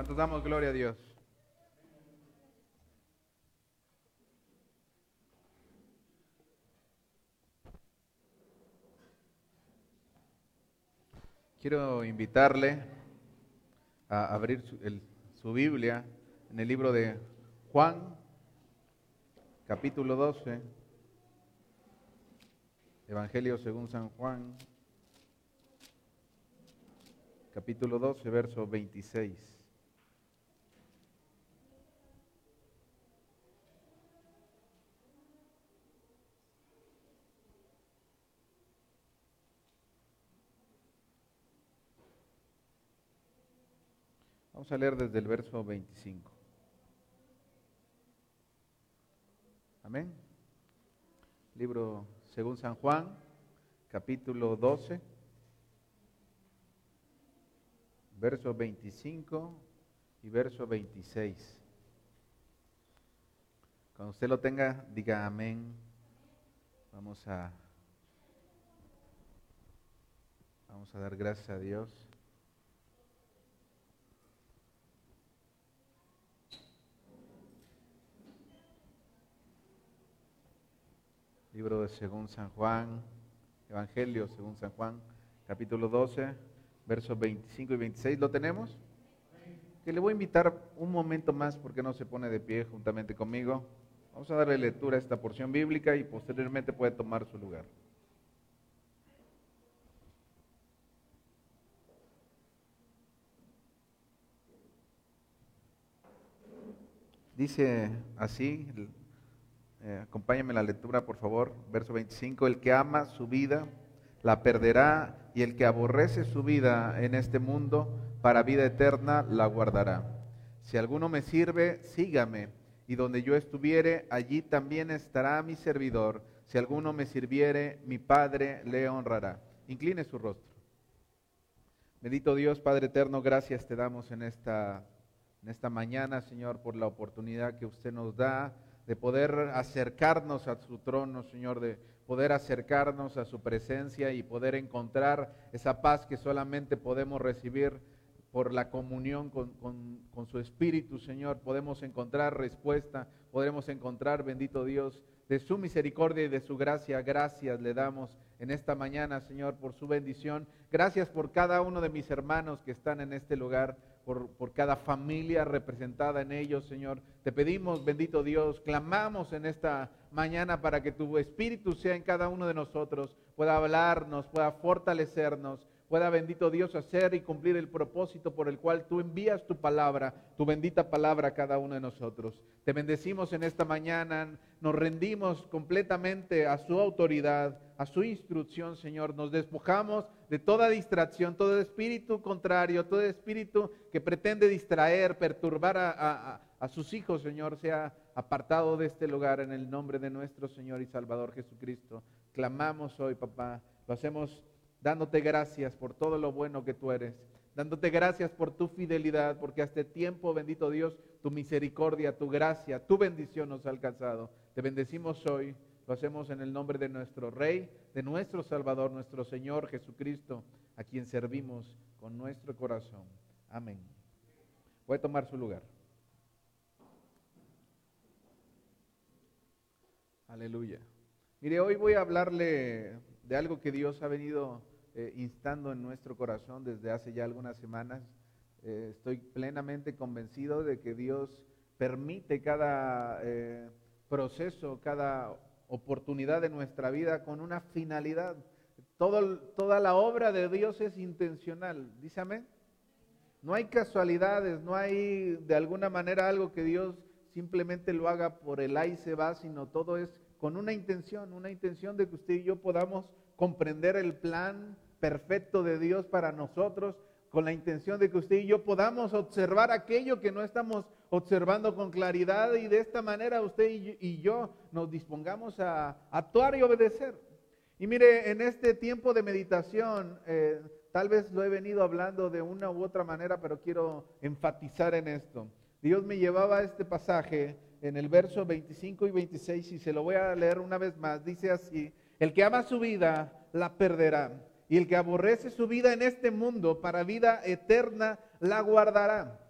¿Cuántos damos gloria a Dios? Quiero invitarle a abrir su, su Biblia en el libro de Juan, capítulo 12, Evangelio según San Juan, capítulo 12, verso 26. Vamos a leer desde el verso 25. Amén. Libro según San Juan, capítulo 12, verso 25 y verso 26. Cuando usted lo tenga, diga amén. Vamos a Vamos a dar gracias a Dios. Libro de según San Juan, Evangelio según San Juan, capítulo 12, versos 25 y 26. ¿Lo tenemos? Que le voy a invitar un momento más porque no se pone de pie juntamente conmigo. Vamos a darle lectura a esta porción bíblica y posteriormente puede tomar su lugar. Dice así, eh, la lectura, por favor. Verso 25. El que ama su vida la perderá y el que aborrece su vida en este mundo para vida eterna la guardará. Si alguno me sirve, sígame. Y donde yo estuviere, allí también estará mi servidor. Si alguno me sirviere, mi Padre le honrará. Incline su rostro. Bendito Dios, Padre eterno, gracias te damos en esta, en esta mañana, Señor, por la oportunidad que usted nos da de poder acercarnos a su trono, Señor, de poder acercarnos a su presencia y poder encontrar esa paz que solamente podemos recibir por la comunión con, con, con, su Espíritu, Señor. Podemos encontrar respuesta, podremos encontrar, bendito Dios, de su misericordia y de su gracia. Gracias le damos en esta mañana, Señor, por su bendición. Gracias por cada uno de mis hermanos que están en este lugar por, cada familia representada en ellos, Señor. Te pedimos, bendito Dios, clamamos en esta mañana para que tu Espíritu sea en cada uno de nosotros, pueda hablarnos, pueda fortalecernos, pueda, bendito Dios, hacer y cumplir el propósito por el cual tú envías tu palabra, tu bendita palabra a cada uno de nosotros. Te bendecimos en esta mañana, nos rendimos completamente a su autoridad, a su instrucción, Señor. Nos despojamos de toda distracción, todo espíritu contrario, todo espíritu que pretende distraer, perturbar a, a, a, sus hijos, Señor, sea apartado de este lugar en el nombre de nuestro Señor y Salvador Jesucristo. Clamamos hoy, papá, lo hacemos dándote gracias por todo lo bueno que tú eres, dándote gracias por tu fidelidad, porque hasta tiempo, bendito Dios, tu misericordia, tu gracia, tu bendición nos ha alcanzado. Te bendecimos hoy. Lo hacemos en el nombre de nuestro Rey, de nuestro Salvador, nuestro Señor Jesucristo, a quien servimos con nuestro corazón. Amén. Voy a tomar su lugar. Aleluya. Mire, hoy voy a hablarle de algo que Dios ha venido eh, instando en nuestro corazón desde hace ya algunas semanas. Eh, estoy plenamente convencido de que Dios permite cada eh, proceso, cada oportunidad de nuestra vida con una finalidad. Todo, toda la obra de Dios es intencional, dice amén. No hay casualidades, no hay de alguna manera algo que Dios simplemente lo haga por el ahí se va, sino todo es con una intención, una intención de que usted y yo podamos comprender el plan perfecto de Dios para nosotros, con la intención de que usted y yo podamos observar aquello que no estamos observando con claridad y de esta manera usted y yo nos dispongamos a actuar y obedecer. Y mire, en este tiempo de meditación, eh, tal vez lo he venido hablando de una u otra manera, pero quiero enfatizar en esto. Dios me llevaba a este pasaje en el verso 25 y 26 y se lo voy a leer una vez más. Dice así, el que ama su vida la perderá y el que aborrece su vida en este mundo para vida eterna la guardará.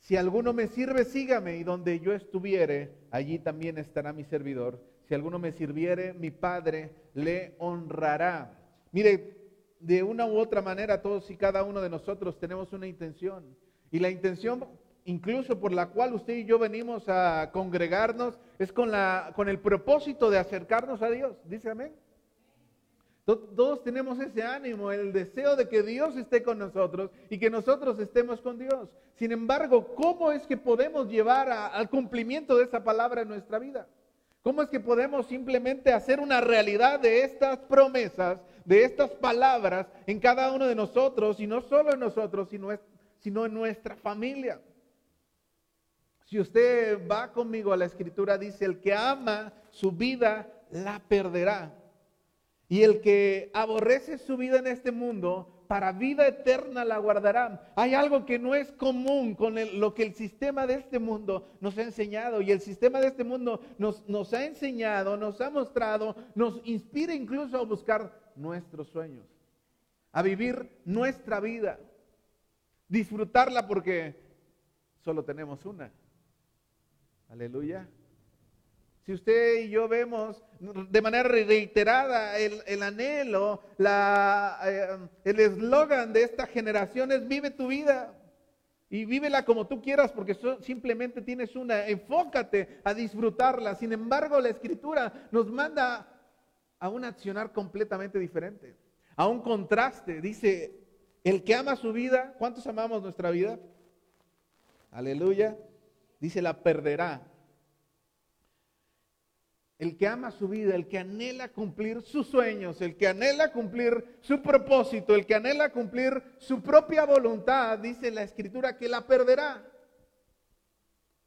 Si alguno me sirve, sígame, y donde yo estuviere, allí también estará mi servidor. Si alguno me sirviere, mi Padre le honrará. Mire, de una u otra manera, todos y cada uno de nosotros tenemos una intención. Y la intención, incluso por la cual usted y yo venimos a congregarnos, es con, la, con el propósito de acercarnos a Dios. Dice amén. Todos tenemos ese ánimo, el deseo de que Dios esté con nosotros y que nosotros estemos con Dios. Sin embargo, ¿cómo es que podemos llevar al cumplimiento de esa palabra en nuestra vida? ¿Cómo es que podemos simplemente hacer una realidad de estas promesas, de estas palabras en cada uno de nosotros y no solo en nosotros, sino, sino en nuestra familia? Si usted va conmigo a la escritura, dice, el que ama su vida la perderá y el que aborrece su vida en este mundo, para vida eterna la guardará. Hay algo que no es común con lo que el sistema de este mundo nos ha enseñado. Y el sistema de este mundo nos, ha enseñado, nos ha mostrado, nos inspira incluso a buscar nuestros sueños, a vivir nuestra vida, disfrutarla porque solo tenemos una. Aleluya. Si usted y yo vemos de manera reiterada el, anhelo, eh, el eslogan de esta generación es vive tu vida y vívela como tú quieras porque simplemente tienes una, enfócate a disfrutarla. Sin embargo, la escritura nos manda a un accionar completamente diferente, a un contraste. Dice, el que ama su vida, ¿cuántos amamos nuestra vida? Aleluya. Dice, la perderá el que ama su vida, el que anhela cumplir sus sueños, el que anhela cumplir su propósito, el que anhela cumplir su propia voluntad, dice la escritura que la perderá.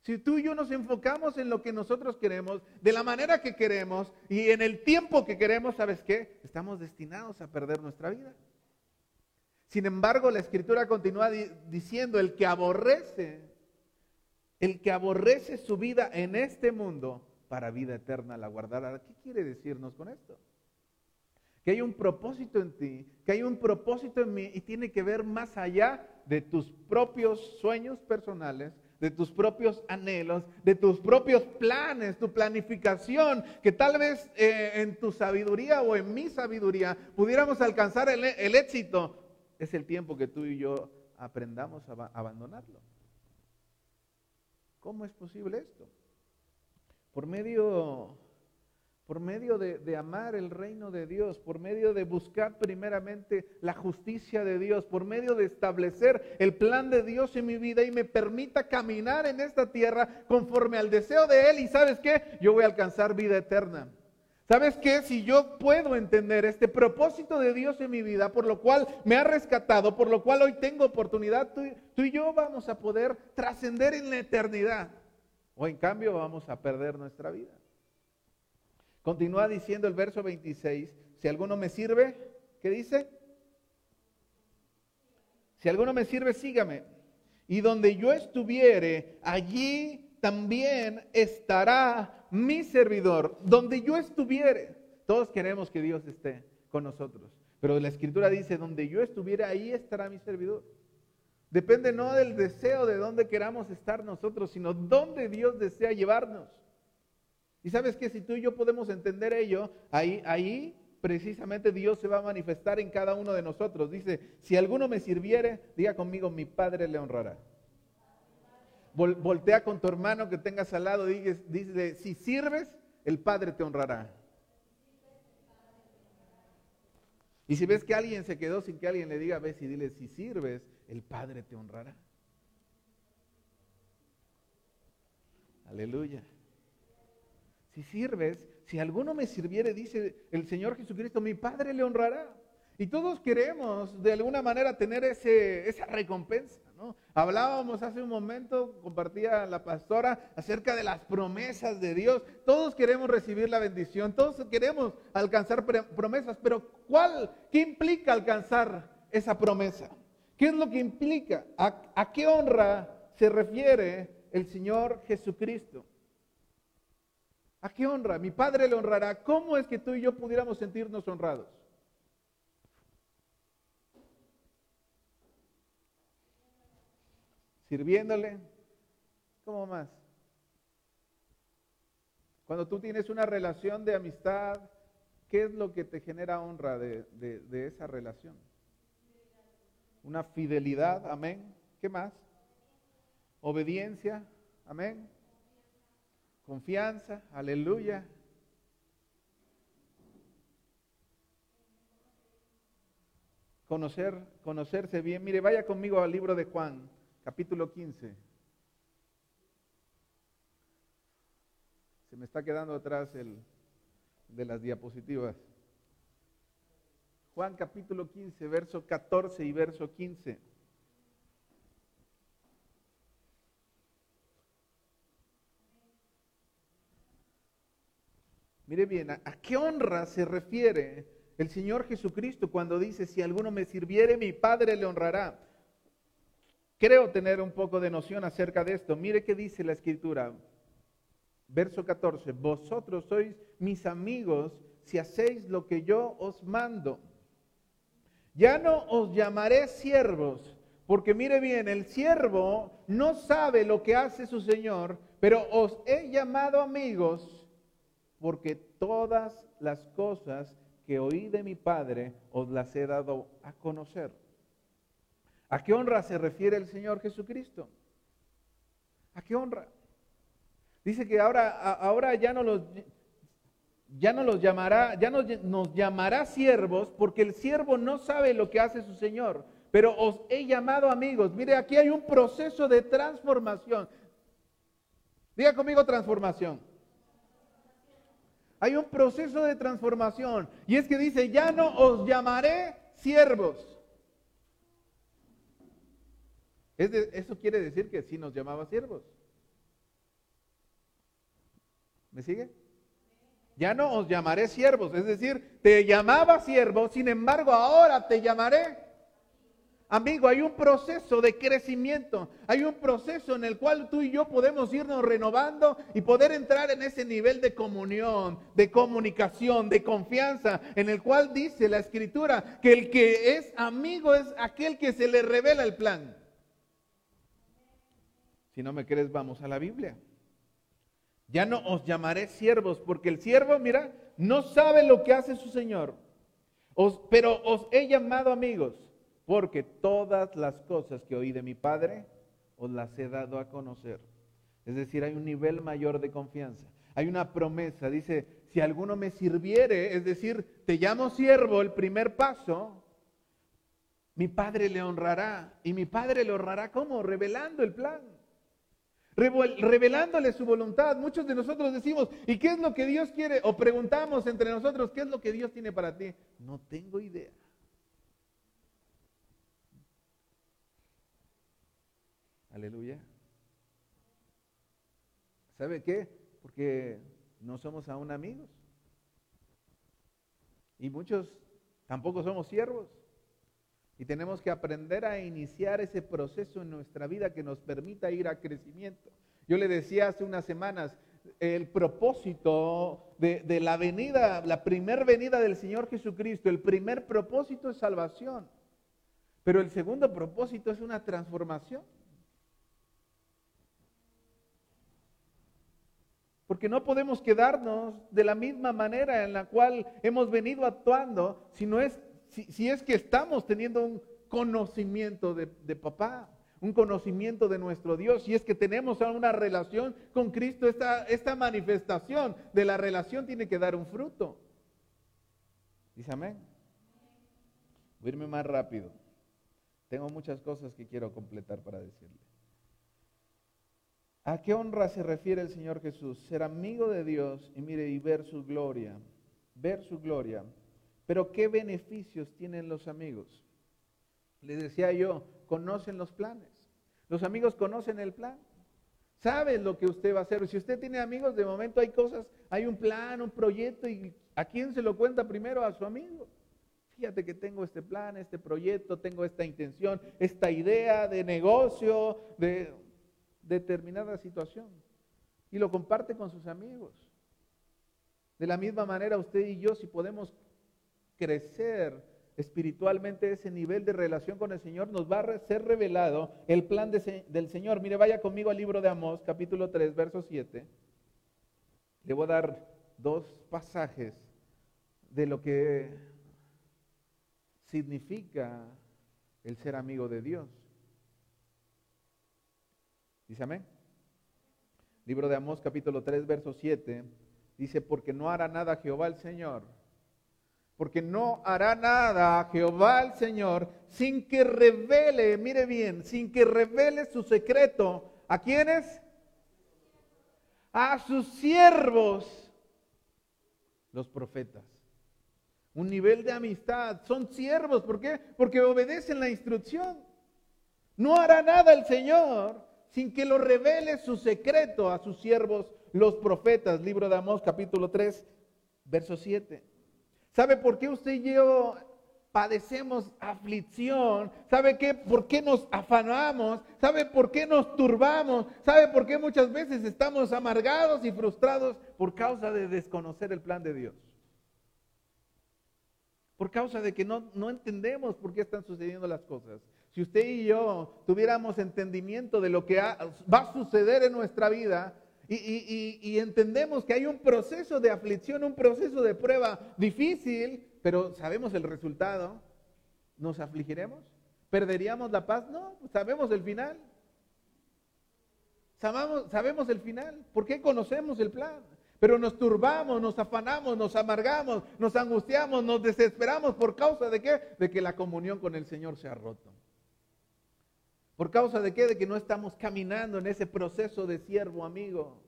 Si tú y yo nos enfocamos en lo que nosotros queremos, de la manera que queremos y en el tiempo que queremos, ¿sabes qué? Estamos destinados a perder nuestra vida. Sin embargo, la escritura continúa diciendo, el que aborrece, el que aborrece su vida en este mundo, para vida eterna la guardará. ¿Qué quiere decirnos con esto? Que hay un propósito en ti, que hay un propósito en mí y tiene que ver más allá de tus propios sueños personales, de tus propios anhelos, de tus propios planes, tu planificación, que tal vez eh, en tu sabiduría o en mi sabiduría pudiéramos alcanzar el, el éxito. Es el tiempo que tú y yo aprendamos a abandonarlo. ¿Cómo es posible esto? por medio, por medio de, amar el reino de Dios, por medio de buscar primeramente la justicia de Dios, por medio de establecer el plan de Dios en mi vida y me permita caminar en esta tierra conforme al deseo de Él. Y sabes qué, yo voy a alcanzar vida eterna. ¿Sabes qué? Si yo puedo entender este propósito de Dios en mi vida, por lo cual me ha rescatado, por lo cual hoy tengo oportunidad, tú y yo vamos a poder trascender en la eternidad. O en cambio vamos a perder nuestra vida. Continúa diciendo el verso 26, si alguno me sirve, ¿qué dice? Si alguno me sirve, sígame. Y donde yo estuviere, allí también estará mi servidor. Donde yo estuviere. Todos queremos que Dios esté con nosotros. Pero la escritura dice, donde yo estuviere, ahí estará mi servidor. Depende no del deseo de dónde queramos estar nosotros, sino dónde Dios desea llevarnos. Y sabes que si tú y yo podemos entender ello, ahí, ahí precisamente Dios se va a manifestar en cada uno de nosotros. Dice, si alguno me sirviere, diga conmigo, mi Padre le honrará. Voltea con tu hermano que tengas al lado, dice, dice, si sirves, el Padre te honrará. Y si ves que alguien se quedó sin que alguien le diga, ves y dile, si sirves, el Padre te honrará. Aleluya. Si sirves, si alguno me sirviere, dice el Señor Jesucristo, mi Padre le honrará. Y todos queremos de alguna manera tener ese, esa recompensa. Hablábamos hace un momento, compartía la pastora acerca de las promesas de Dios. Todos queremos recibir la bendición, todos queremos alcanzar promesas, pero ¿cuál, qué implica alcanzar esa promesa? ¿Qué es lo que implica? ¿A, qué honra se refiere el Señor Jesucristo? ¿A qué honra? Mi Padre le honrará. ¿Cómo es que tú y yo pudiéramos sentirnos honrados? Sirviéndole, ¿Cómo más? Cuando tú tienes una relación de amistad, ¿qué es lo que te genera honra de, de esa relación? Una fidelidad, amén. ¿Qué más? Obediencia, amén. Confianza, aleluya. Conocer, conocerse bien. Mire, vaya conmigo al libro de Juan, capítulo 15. Se me está quedando atrás el de las diapositivas. Juan capítulo 15, verso 14 y verso 15. Mire bien, ¿a, qué honra se refiere el Señor Jesucristo cuando dice, si alguno me sirviere, mi Padre le honrará? Creo tener un poco de noción acerca de esto. Mire qué dice la Escritura. Verso 14, vosotros sois mis amigos si hacéis lo que yo os mando. Ya no os llamaré siervos, porque mire bien, el siervo no sabe lo que hace su Señor, pero os he llamado amigos porque todas las cosas que oí de mi Padre os las he dado a conocer. ¿A qué honra se refiere el Señor Jesucristo? ¿A qué honra? Dice que ahora, ahora ya no los ya no los llamará, ya nos, nos llamará siervos, porque el siervo no sabe lo que hace su Señor. Pero os he llamado amigos. Mire, aquí hay un proceso de transformación. Diga conmigo transformación. Hay un proceso de transformación. Y es que dice, ya no os llamaré siervos. Eso quiere decir que sí nos llamaba siervos. ¿Me sigue? Ya no os llamaré siervos. Es decir, te llamaba siervo, sin embargo ahora te llamaré Amigo, hay un proceso de crecimiento, hay un proceso en el cual tú y yo podemos irnos renovando y poder entrar en ese nivel de comunión, de comunicación, de confianza, en el cual dice la escritura que el que es amigo es aquel que se le revela el plan. Si no me crees, vamos a la Biblia. Ya no os llamaré siervos, porque el siervo, mira, no sabe lo que hace su Señor. pero os he llamado amigos porque todas las cosas que oí de mi Padre os las he dado a conocer. Es decir, hay un nivel mayor de confianza. Hay una promesa, dice, si alguno me sirviere, es decir, te llamo siervo, el primer paso, mi Padre le honrará. ¿Y mi Padre le honrará cómo? Revelando el plan. Revelándole su voluntad. Muchos de nosotros decimos, ¿y qué es lo que Dios quiere? O preguntamos entre nosotros, ¿qué es lo que Dios tiene para ti? No tengo idea. Aleluya. ¿Sabe qué? Porque no somos aún amigos. Y muchos tampoco somos siervos. Y tenemos que aprender a iniciar ese proceso en nuestra vida que nos permita ir a crecimiento. Yo le decía hace unas semanas, el propósito de, la venida, la primer venida del Señor Jesucristo, el primer propósito es salvación. Pero el segundo propósito es una transformación. Porque no podemos quedarnos de la misma manera en la cual hemos venido actuando si, no es, si, es que estamos teniendo un conocimiento de, papá, un conocimiento de nuestro Dios. Si es que tenemos una relación con Cristo, esta, esta manifestación de la relación tiene que dar un fruto. Dice amén. Voy a irme más rápido. Tengo muchas cosas que quiero completar para decirle. ¿A qué honra se refiere el Señor Jesús? Ser amigo de Dios y mire y ver su gloria, ver su gloria. Pero ¿qué beneficios tienen los amigos? Les decía yo, conocen los planes. Los amigos conocen el plan. Saben lo que usted va a hacer. Si usted tiene amigos, de momento hay cosas, hay un plan, un proyecto y ¿a quién se lo cuenta primero? A su amigo. Fíjate que tengo este plan, este proyecto, tengo esta intención, esta idea de negocio, de determinada situación y lo comparte con sus amigos. De la misma manera usted y yo, si podemos crecer espiritualmente ese nivel de relación con el Señor, nos va a ser revelado el plan del Señor. Mire, vaya conmigo al libro de Amós, capítulo 3, verso 7. Le voy a dar dos pasajes de lo que significa el ser amigo de Dios. Dice amén. Libro de Amós capítulo 3 verso 7 dice, porque no hará nada Jehová el Señor. Porque no hará nada Jehová el Señor sin que revele, mire bien, sin que revele su secreto. ¿A quiénes? A sus siervos, los profetas. Un nivel de amistad. Son siervos. ¿Por qué? Porque obedecen la instrucción. No hará nada el Señor sin que lo revele su secreto a sus siervos, los profetas. Libro de Amós, capítulo 3, verso 7. ¿Sabe por qué usted y yo padecemos aflicción? ¿Sabe qué? ¿Por qué nos afanamos? ¿Sabe por qué nos turbamos? ¿Sabe por qué muchas veces estamos amargados y frustrados por causa de desconocer el plan de Dios? Por causa de que no, no entendemos por qué están sucediendo las cosas. Si usted y yo tuviéramos entendimiento de lo que va a suceder en nuestra vida y, entendemos que hay un proceso de aflicción, un proceso de prueba difícil, pero sabemos el resultado, ¿nos afligiremos? ¿Perderíamos la paz? No, sabemos el final. Sabemos, el final. ¿Por qué conocemos el plan? Pero nos turbamos, nos afanamos, nos amargamos, nos angustiamos, nos desesperamos por causa de qué? De que la comunión con el Señor se ha roto. ¿Por causa de qué? De que no estamos caminando en ese proceso de siervo amigo.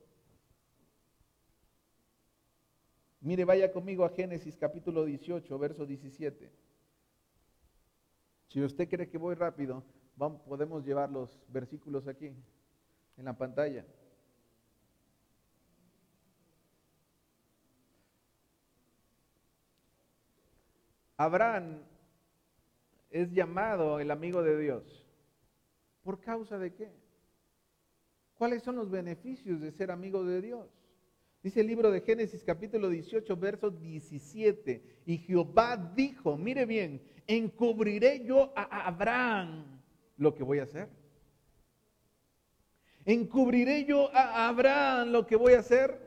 Mire, vaya conmigo a Génesis capítulo 18, verso 17. Si usted cree que voy rápido, vamos, podemos llevar los versículos aquí, en la pantalla. Abraham es llamado el amigo de Dios. ¿Por causa de qué? ¿Cuáles son los beneficios de ser amigo de Dios? Dice el libro de Génesis capítulo 18, verso 17. Y Jehová dijo, mire bien, encubriré yo a Abraham lo que voy a hacer. Encubriré yo a Abraham lo que voy a hacer.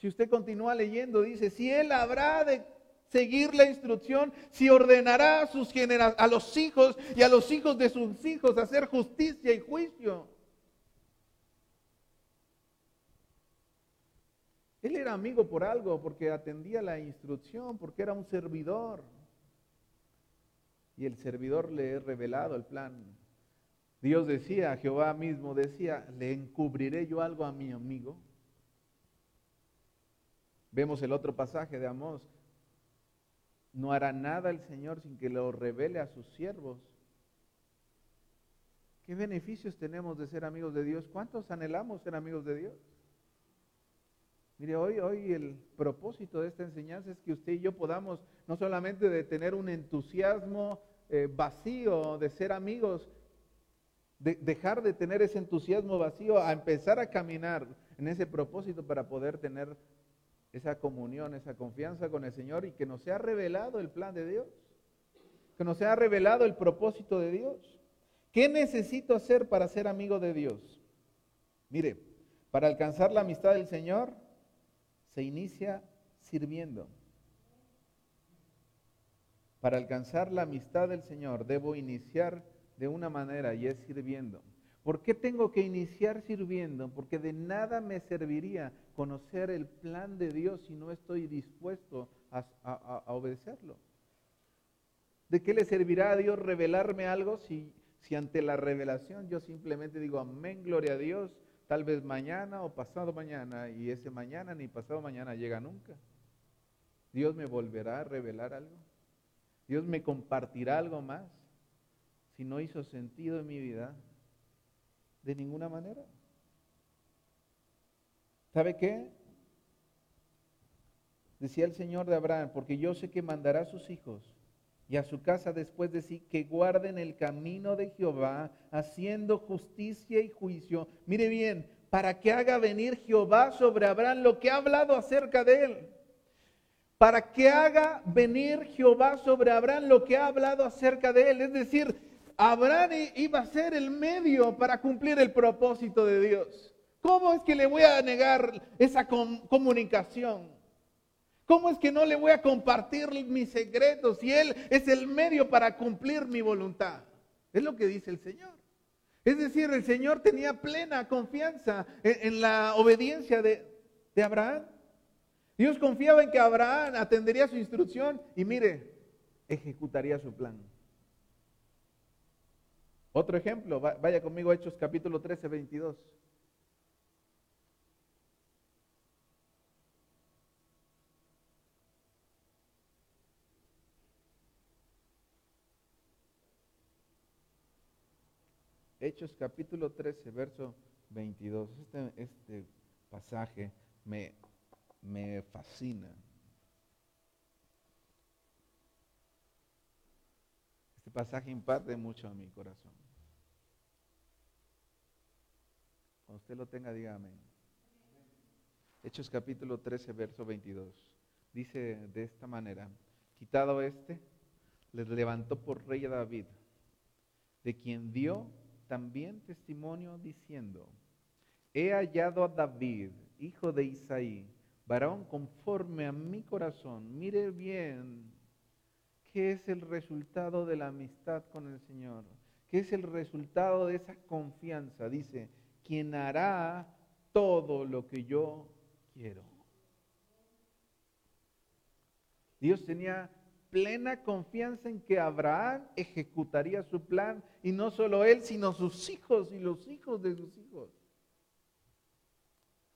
Si usted continúa leyendo, dice, si él habrá de seguir la instrucción, si ordenará a, sus a los hijos y a los hijos de sus hijos hacer justicia y juicio. Él era amigo por algo, porque atendía la instrucción, porque era un servidor. Y el servidor le he revelado el plan. Dios decía, Jehová mismo decía, ¿le encubriré yo algo a mi amigo? Vemos el otro pasaje de Amós. No hará nada el Señor sin que lo revele a sus siervos. ¿Qué beneficios tenemos de ser amigos de Dios? ¿Cuántos anhelamos ser amigos de Dios? Mire, hoy, hoy el propósito de esta enseñanza es que usted y yo podamos no solamente de tener un entusiasmo eh, vacío de ser amigos, de dejar de tener ese entusiasmo vacío a empezar a caminar en ese propósito para poder tener esa comunión, esa confianza con el Señor y que nos sea revelado el plan de Dios, que nos sea revelado el propósito de Dios. ¿Qué necesito hacer para ser amigo de Dios? Mire, para alcanzar la amistad del Señor se inicia sirviendo. Para alcanzar la amistad del Señor debo iniciar de una manera y es sirviendo. ¿Por qué tengo que iniciar sirviendo? Porque de nada me serviría conocer el plan de Dios si no estoy dispuesto a, obedecerlo. ¿De qué le servirá a Dios revelarme algo si, si ante la revelación yo simplemente digo amén, gloria a Dios, tal vez mañana o pasado mañana y ese mañana ni pasado mañana llega nunca? Dios me volverá a revelar algo. Dios me compartirá algo más si no hizo sentido en mi vida. De ninguna manera. ¿Sabe qué? Decía el Señor de Abraham, porque yo sé que mandará a sus hijos y a su casa después de sí que guarden el camino de Jehová, haciendo justicia y juicio. Mire bien, para que haga venir Jehová sobre Abraham lo que ha hablado acerca de él. Para que haga venir Jehová sobre Abraham lo que ha hablado acerca de él. Es decir, Abraham iba a ser el medio para cumplir el propósito de Dios. ¿Cómo es que le voy a negar esa comunicación? ¿Cómo es que no le voy a compartir mis secretos si Él es el medio para cumplir mi voluntad? Es lo que dice el Señor. Es decir, el Señor tenía plena confianza en, la obediencia de, Abraham. Dios confiaba en que Abraham atendería su instrucción y mire, ejecutaría su plan. Otro ejemplo, vaya conmigo a Hechos capítulo 13, 22. Hechos capítulo 13, verso 22. Este, este pasaje me, me fascina. Pasaje imparte mucho a mi corazón. Cuando usted lo tenga, diga amén. Hechos capítulo 13, verso 22. Dice de esta manera, quitado este, les levantó por rey a David, de quien dio también testimonio diciendo, he hallado a David, hijo de Isaí, varón conforme a mi corazón. Mire bien qué es el resultado de la amistad con el Señor, qué es el resultado de esa confianza. Dice, quien hará todo lo que yo quiero. Dios tenía plena confianza en que Abraham ejecutaría su plan, y no solo él, sino sus hijos y los hijos de sus hijos.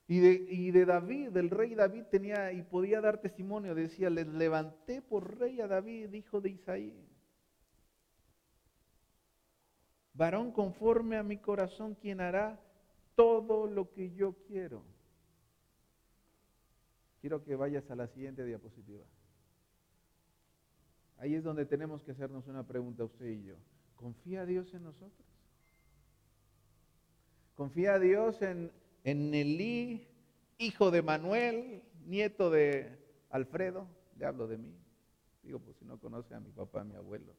Y de, y de, David, del rey David tenía y podía dar testimonio, decía, les levanté por rey a David, hijo de Isaí. Varón conforme a mi corazón, quien hará todo lo que yo quiero. Quiero que vayas a la siguiente diapositiva. Ahí es donde tenemos que hacernos una pregunta usted y yo. ¿Confía Dios en nosotros? ¿Confía Dios en, en Nelí, hijo de Manuel, nieto de Alfredo? Le hablo de mí. Digo, pues si no conoce a mi papá, a mi abuelo.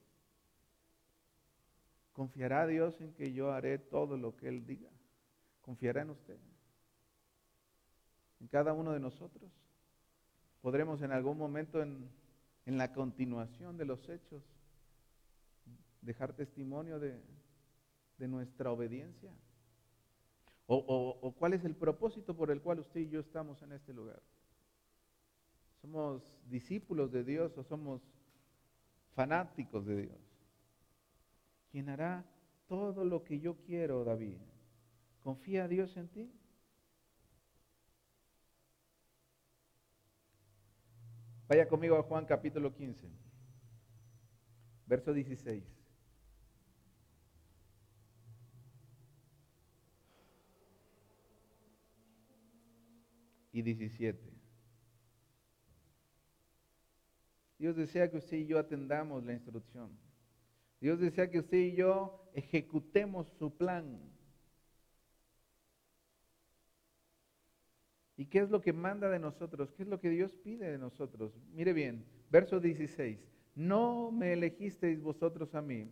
¿Confiará Dios en que yo haré todo lo que Él diga? ¿Confiará en usted? ¿En cada uno de nosotros? ¿Podremos en algún momento en en la continuación de los hechos, dejar testimonio de, nuestra obediencia? O, ¿O cuál es el propósito por el cual usted y yo estamos en este lugar? ¿Somos discípulos de Dios o somos fanáticos de Dios? ¿Quién hará todo lo que yo quiero, David? ¿Confía Dios en ti? Vaya conmigo a Juan capítulo 15, verso 16. Y 17. Dios desea que usted y yo atendamos la instrucción. Dios desea que usted y yo ejecutemos su plan. ¿Y qué es lo que manda de nosotros? ¿Qué es lo que Dios pide de nosotros? Mire bien, verso 16. No me elegisteis vosotros a mí,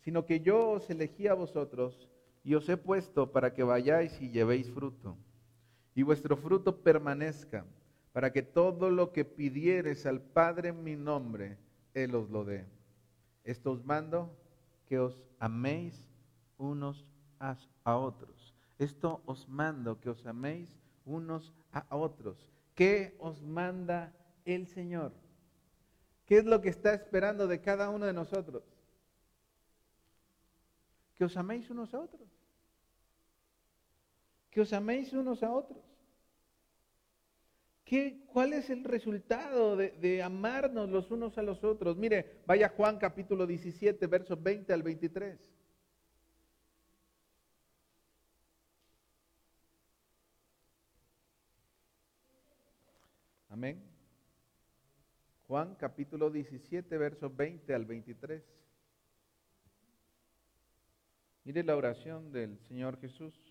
sino que yo os elegí a vosotros y os he puesto para que vayáis y llevéis fruto. Y vuestro fruto permanezca, para que todo lo que pidieres al Padre en mi nombre, Él os lo dé. Esto os mando que os améis unos a otros. Esto os mando que os améis unos a otros. ¿Qué os manda el Señor? ¿Qué es lo que está esperando de cada uno de nosotros? Que os améis unos a otros. Que os améis unos a otros. ¿Qué, ¿Cuál es el resultado de, de, amarnos los unos a los otros? Mire, vaya Juan capítulo 17, versos 20 al 23. Amén. Juan capítulo 17, versos 20 al 23. Mire la oración del Señor Jesús.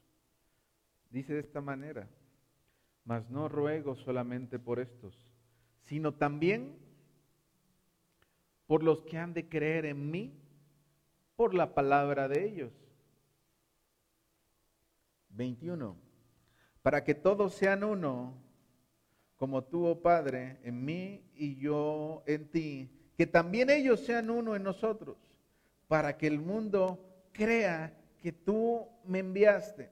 Dice de esta manera, mas no ruego solamente por estos, sino también por los que han de creer en mí por la palabra de ellos. 21. Para que todos sean uno, como tú, oh Padre, en mí y yo en ti, que también ellos sean uno en nosotros, para que el mundo crea que tú me enviaste.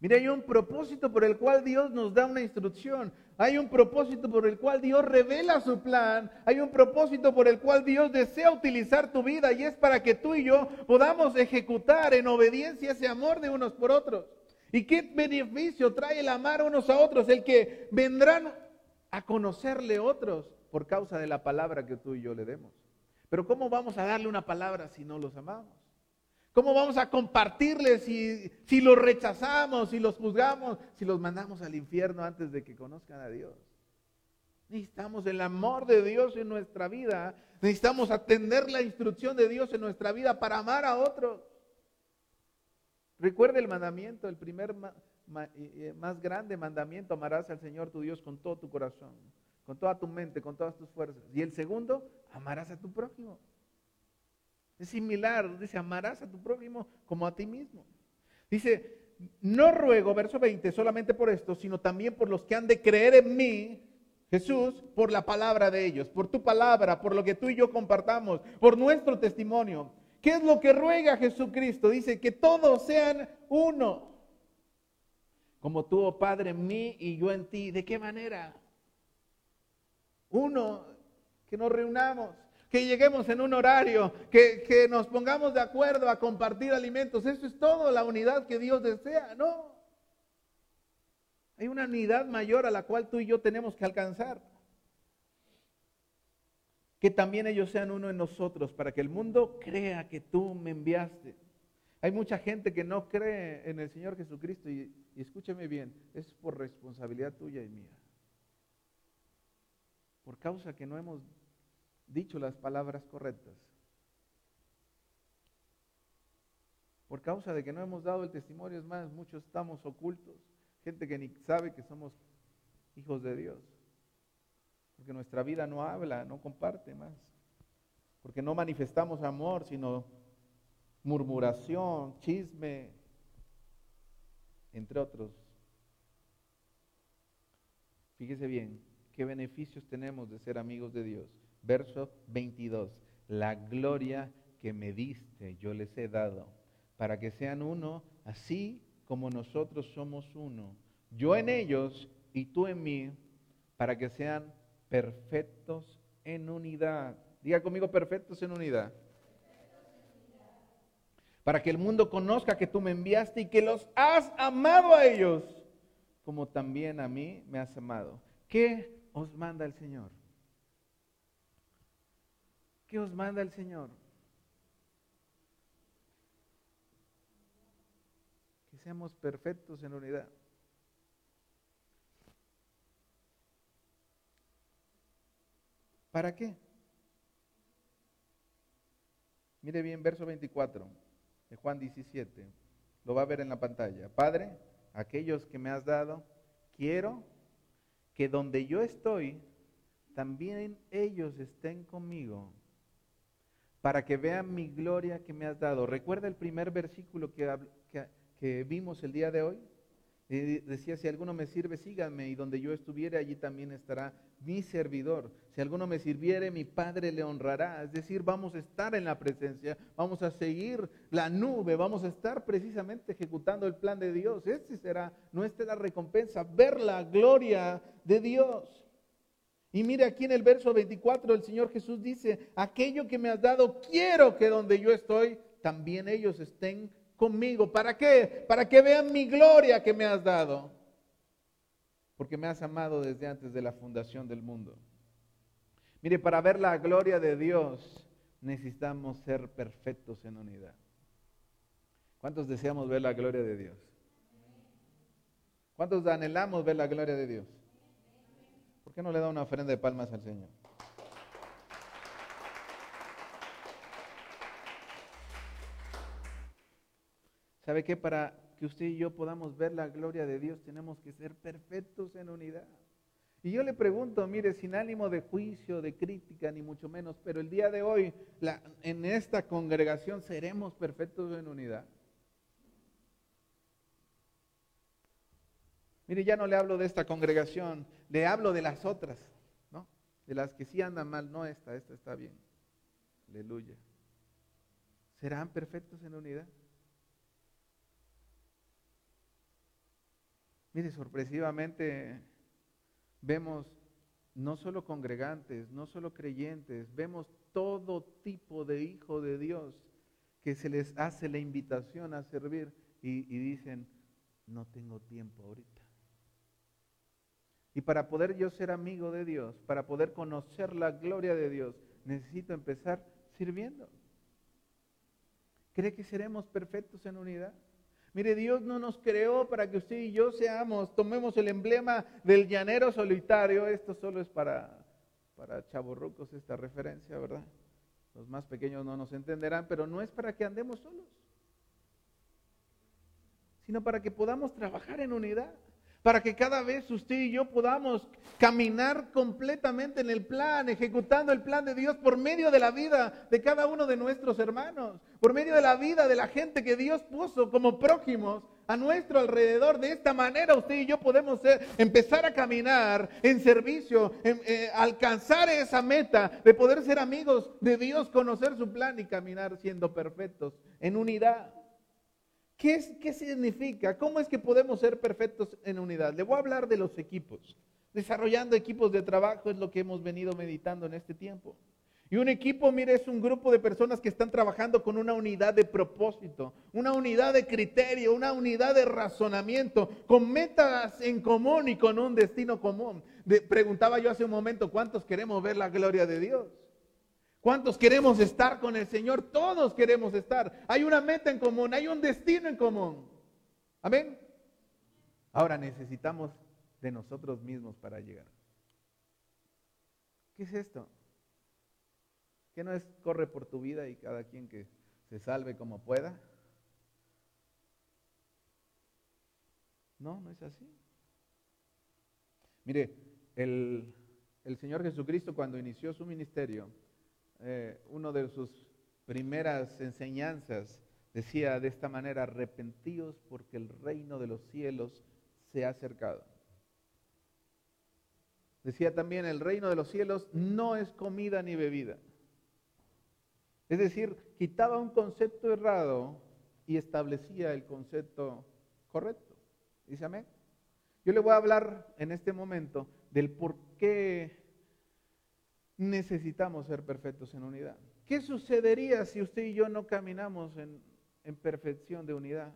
Mira, hay un propósito por el cual Dios nos da una instrucción. Hay un propósito por el cual Dios revela su plan. Hay un propósito por el cual Dios desea utilizar tu vida y es para que tú y yo podamos ejecutar en obediencia ese amor de unos por otros. ¿Y qué beneficio trae el amar unos a otros? El que vendrán a conocerle otros por causa de la palabra que tú y yo le demos. Pero ¿cómo vamos a darle una palabra si no los amamos? ¿Cómo vamos a compartirles si, los rechazamos, si los juzgamos, si los mandamos al infierno antes de que conozcan a Dios? Necesitamos el amor de Dios en nuestra vida. Necesitamos atender la instrucción de Dios en nuestra vida para amar a otros. Recuerda el mandamiento, el primer más grande mandamiento, amarás al Señor tu Dios con todo tu corazón, con toda tu mente, con todas tus fuerzas. Y el segundo, amarás a tu prójimo. Es similar, dice, amarás a tu prójimo como a ti mismo. Dice, no ruego, verso 20, solamente por esto, sino también por los que han de creer en mí, Jesús, por la palabra de ellos, por tu palabra, por lo que tú y yo compartamos, por nuestro testimonio. ¿Qué es lo que ruega Jesucristo? Dice que todos sean uno. Como tú, oh Padre, en mí y yo en ti. ¿De qué manera? Uno, que nos reunamos que lleguemos en un horario, que, nos pongamos de acuerdo a compartir alimentos. Eso es todo la unidad que Dios desea, ¿no? Hay una unidad mayor a la cual tú y yo tenemos que alcanzar. Que también ellos sean uno en nosotros, para que el mundo crea que tú me enviaste. Hay mucha gente que no cree en el Señor Jesucristo y, y escúcheme bien, es por responsabilidad tuya y mía. Por causa que no hemos dicho las palabras correctas. Por causa de que no hemos dado el testimonio, es más, muchos estamos ocultos, gente que ni sabe que somos hijos de Dios. Porque nuestra vida no habla, no comparte más. Porque no manifestamos amor, sino murmuración, chisme, entre otros. Fíjese bien, qué beneficios tenemos de ser amigos de Dios verso 22. La gloria que me diste yo les he dado, para que sean uno, así como nosotros somos uno. Yo en ellos y tú en mí, para que sean perfectos en unidad. Diga conmigo, perfectos en unidad. Para que el mundo conozca que tú me enviaste y que los has amado a ellos, como también a mí me has amado. ¿Qué os manda el Señor? ¿Qué os manda el Señor? Que seamos perfectos en unidad. ¿Para qué? Mire bien, verso 24 de Juan 17. Lo va a ver en la pantalla. Padre, aquellos que me has dado, quiero que donde yo estoy, también ellos estén conmigo para que vean mi gloria que me has dado. ¿Recuerda el primer versículo que, que, vimos el día de hoy? decía, si alguno me sirve, síganme, y donde yo estuviere, allí también estará mi servidor. Si alguno me sirviere, mi Padre le honrará. Es decir, vamos a estar en la presencia, vamos a seguir la nube, vamos a estar precisamente ejecutando el plan de Dios. Esta será nuestra recompensa, ver la gloria de Dios. Y mire aquí en el verso 24 el Señor Jesús dice, aquello que me has dado, quiero que donde yo estoy, también ellos estén conmigo. ¿Para qué? Para que vean mi gloria que me has dado. Porque me has amado desde antes de la fundación del mundo. Mire, para ver la gloria de Dios necesitamos ser perfectos en unidad. ¿Cuántos deseamos ver la gloria de Dios? ¿Cuántos anhelamos ver la gloria de Dios? ¿Por qué no le da una ofrenda de palmas al Señor? ¿Sabe qué? Para que usted y yo podamos ver la gloria de Dios, tenemos que ser perfectos en unidad. Y yo le pregunto, mire, sin ánimo de juicio, de crítica, ni mucho menos, pero el día de hoy, en esta congregación, ¿seremos perfectos en unidad? Mire, ya no le hablo de esta congregación, le hablo de las otras, ¿no? De las que sí andan mal, no esta, esta está bien. Aleluya. ¿Serán perfectos en unidad? Mire, sorpresivamente vemos no solo congregantes, no solo creyentes, vemos todo tipo de hijo de Dios que se les hace la invitación a servir y, y dicen, no tengo tiempo ahorita. Y para poder yo ser amigo de Dios, para poder conocer la gloria de Dios, necesito empezar sirviendo. ¿Cree que seremos perfectos en unidad? Mire, Dios no nos creó para que usted y yo seamos, tomemos el emblema del llanero solitario. Esto solo es para, para chavorrucos esta referencia, ¿verdad? Los más pequeños no nos entenderán, pero no es para que andemos solos, sino para que podamos trabajar en unidad para que cada vez usted y yo podamos caminar completamente en el plan, ejecutando el plan de Dios por medio de la vida de cada uno de nuestros hermanos, por medio de la vida de la gente que Dios puso como prójimos a nuestro alrededor. De esta manera usted y yo podemos empezar a caminar en servicio, eh, alcanzar esa meta de poder ser amigos de Dios, conocer su plan y caminar siendo perfectos en unidad. ¿Qué, significa? ¿Cómo es que podemos ser perfectos en unidad? Le voy a hablar de los equipos. Desarrollando equipos de trabajo es lo que hemos venido meditando en este tiempo. Y un equipo, mire, es un grupo de personas que están trabajando con una unidad de propósito, una unidad de criterio, una unidad de razonamiento, con metas en común y con un destino común. preguntaba yo hace un momento, ¿cuántos queremos ver la gloria de Dios? ¿Cuántos queremos estar con el Señor? Todos queremos estar. Hay una meta en común, hay un destino en común. Amén. Ahora necesitamos de nosotros mismos para llegar. ¿Qué es esto? ¿Qué no es corre por tu vida y cada quien que se salve como pueda? No, no es así. Mire, el, el Señor Jesucristo cuando inició su ministerio, eh, una de sus primeras enseñanzas decía de esta manera, arrepentíos porque el reino de los cielos se ha acercado. Decía también, el reino de los cielos no es comida ni bebida. Es decir, quitaba un concepto errado y establecía el concepto correcto. Dice amén. Yo le voy a hablar en este momento del por qué necesitamos ser perfectos en unidad. ¿Qué sucedería si usted y yo no caminamos en, perfección de unidad?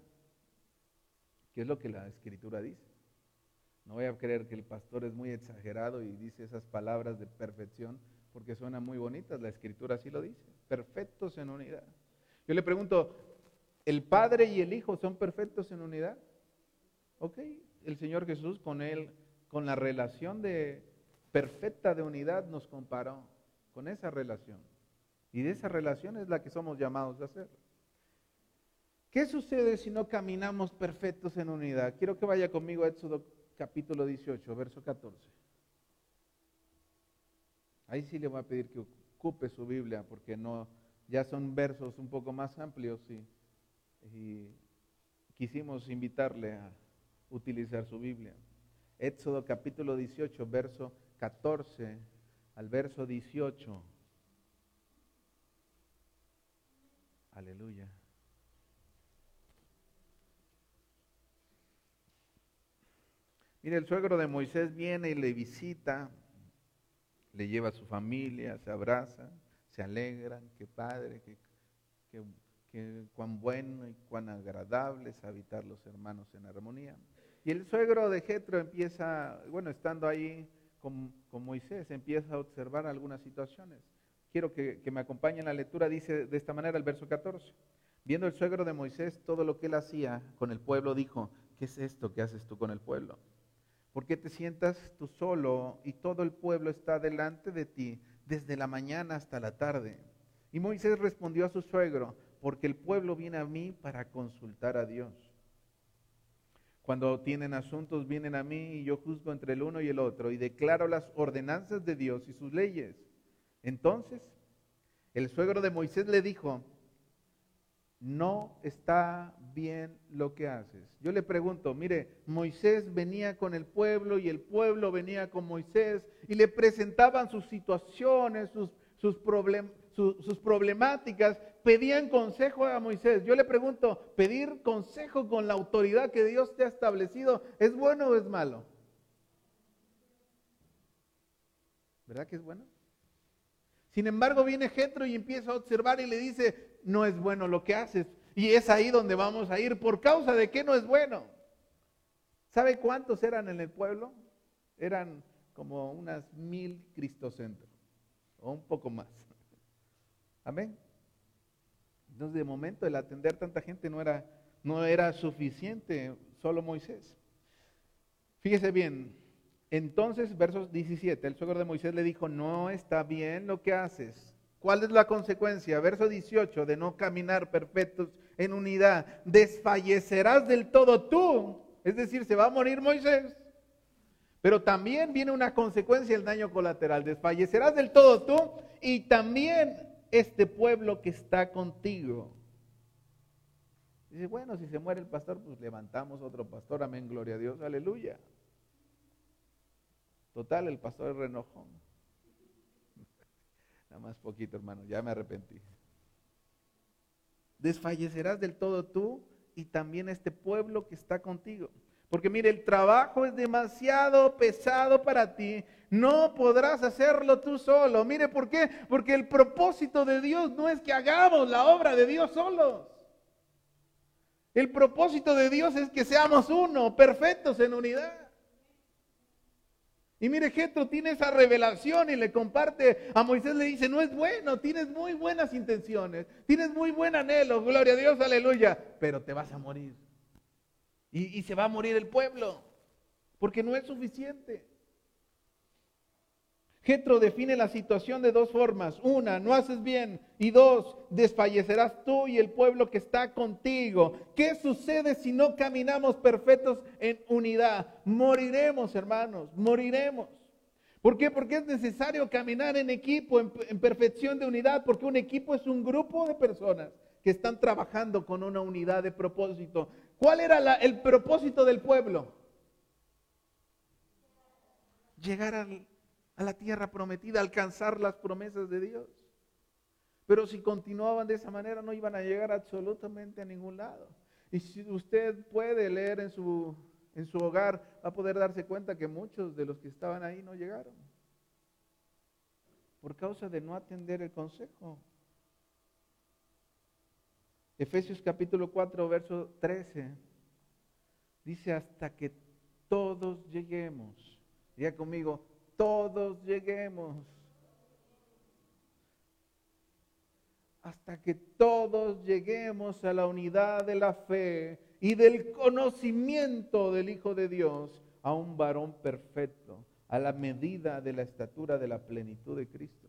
¿Qué es lo que la escritura dice? No voy a creer que el pastor es muy exagerado y dice esas palabras de perfección porque suenan muy bonitas, la escritura así lo dice, perfectos en unidad. Yo le pregunto, ¿el Padre y el Hijo son perfectos en unidad? Ok, el Señor Jesús con él, con la relación de, perfecta de unidad nos comparó con esa relación. Y de esa relación es la que somos llamados a hacer. ¿Qué sucede si no caminamos perfectos en unidad? Quiero que vaya conmigo a Éxodo capítulo 18, verso 14. Ahí sí le voy a pedir que ocupe su Biblia porque no ya son versos un poco más amplios y, y quisimos invitarle a utilizar su Biblia. Éxodo capítulo 18, verso 14 al verso 18. Aleluya. Mire, el suegro de Moisés viene y le visita, le lleva a su familia, se abraza, se alegran, qué padre, qué, cuán bueno y cuán agradable es habitar los hermanos en armonía. Y el suegro de Jetro empieza, bueno, estando ahí, con, Moisés, empieza a observar algunas situaciones. Quiero que, que me acompañen la lectura, dice de esta manera el verso 14. Viendo el suegro de Moisés todo lo que él hacía con el pueblo, dijo, ¿qué es esto que haces tú con el pueblo? ¿Por qué te sientas tú solo y todo el pueblo está delante de ti desde la mañana hasta la tarde? Y Moisés respondió a su suegro, porque el pueblo viene a mí para consultar a Dios. Cuando tienen asuntos, vienen a mí y yo juzgo entre el uno y el otro y declaro las ordenanzas de Dios y sus leyes. Entonces, el suegro de Moisés le dijo, no está bien lo que haces. Yo le pregunto, mire, Moisés venía con el pueblo y el pueblo venía con Moisés y le presentaban sus situaciones, sus, sus, sus problemáticas, pedían consejo a Moisés. Yo le pregunto, ¿pedir consejo con la autoridad que Dios te ha establecido es bueno o es malo? ¿Verdad que es bueno? Sin embargo, viene Jetro y empieza a observar y le dice, no es bueno lo que haces. Y es ahí donde vamos a ir. ¿Por causa de qué no es bueno? ¿Sabe cuántos eran en el pueblo? Eran como unas mil cristocentros, o un poco más. Amén. Entonces, de momento, el atender tanta gente no era, no era suficiente, solo Moisés. Fíjese bien, entonces, versos 17, el suegro de Moisés le dijo, no está bien lo que haces. ¿Cuál es la consecuencia? Verso 18, de no caminar perfectos en unidad. Desfallecerás del todo tú. Es decir, se va a morir Moisés. Pero también viene una consecuencia, el daño colateral. Desfallecerás del todo tú y también este pueblo que está contigo. Dice, bueno, si se muere el pastor, pues levantamos otro pastor. Amén, gloria a Dios, aleluya. Total, el pastor es renojón. Nada más poquito, hermano, ya me arrepentí. Desfallecerás del todo tú y también este pueblo que está contigo. Porque mire, el trabajo es demasiado pesado para ti. No podrás hacerlo tú solo. Mire, ¿por qué? Porque el propósito de Dios no es que hagamos la obra de Dios solos. El propósito de Dios es que seamos uno, perfectos en unidad. Y mire, Jetro tiene esa revelación y le comparte a Moisés, le dice, no es bueno, tienes muy buenas intenciones, tienes muy buen anhelo, gloria a Dios, aleluya, pero te vas a morir. Y, y se va a morir el pueblo, porque no es suficiente. Jetro define la situación de dos formas. Una, no haces bien. Y dos, desfallecerás tú y el pueblo que está contigo. ¿Qué sucede si no caminamos perfectos en unidad? Moriremos, hermanos, moriremos. ¿Por qué? Porque es necesario caminar en equipo, en, perfección de unidad, porque un equipo es un grupo de personas que están trabajando con una unidad de propósito. ¿Cuál era el propósito del pueblo? Llegar al la tierra prometida, alcanzar las promesas de Dios. Pero si continuaban de esa manera no iban a llegar absolutamente a ningún lado. Y si usted puede leer en su, en su hogar, va a poder darse cuenta que muchos de los que estaban ahí no llegaron. Por causa de no atender el consejo. Efesios capítulo 4, verso 13. Dice hasta que todos lleguemos. Diga conmigo, todos lleguemos. Hasta que todos lleguemos a la unidad de la fe y del conocimiento del Hijo de Dios, a un varón perfecto, a la medida de la estatura de la plenitud de Cristo.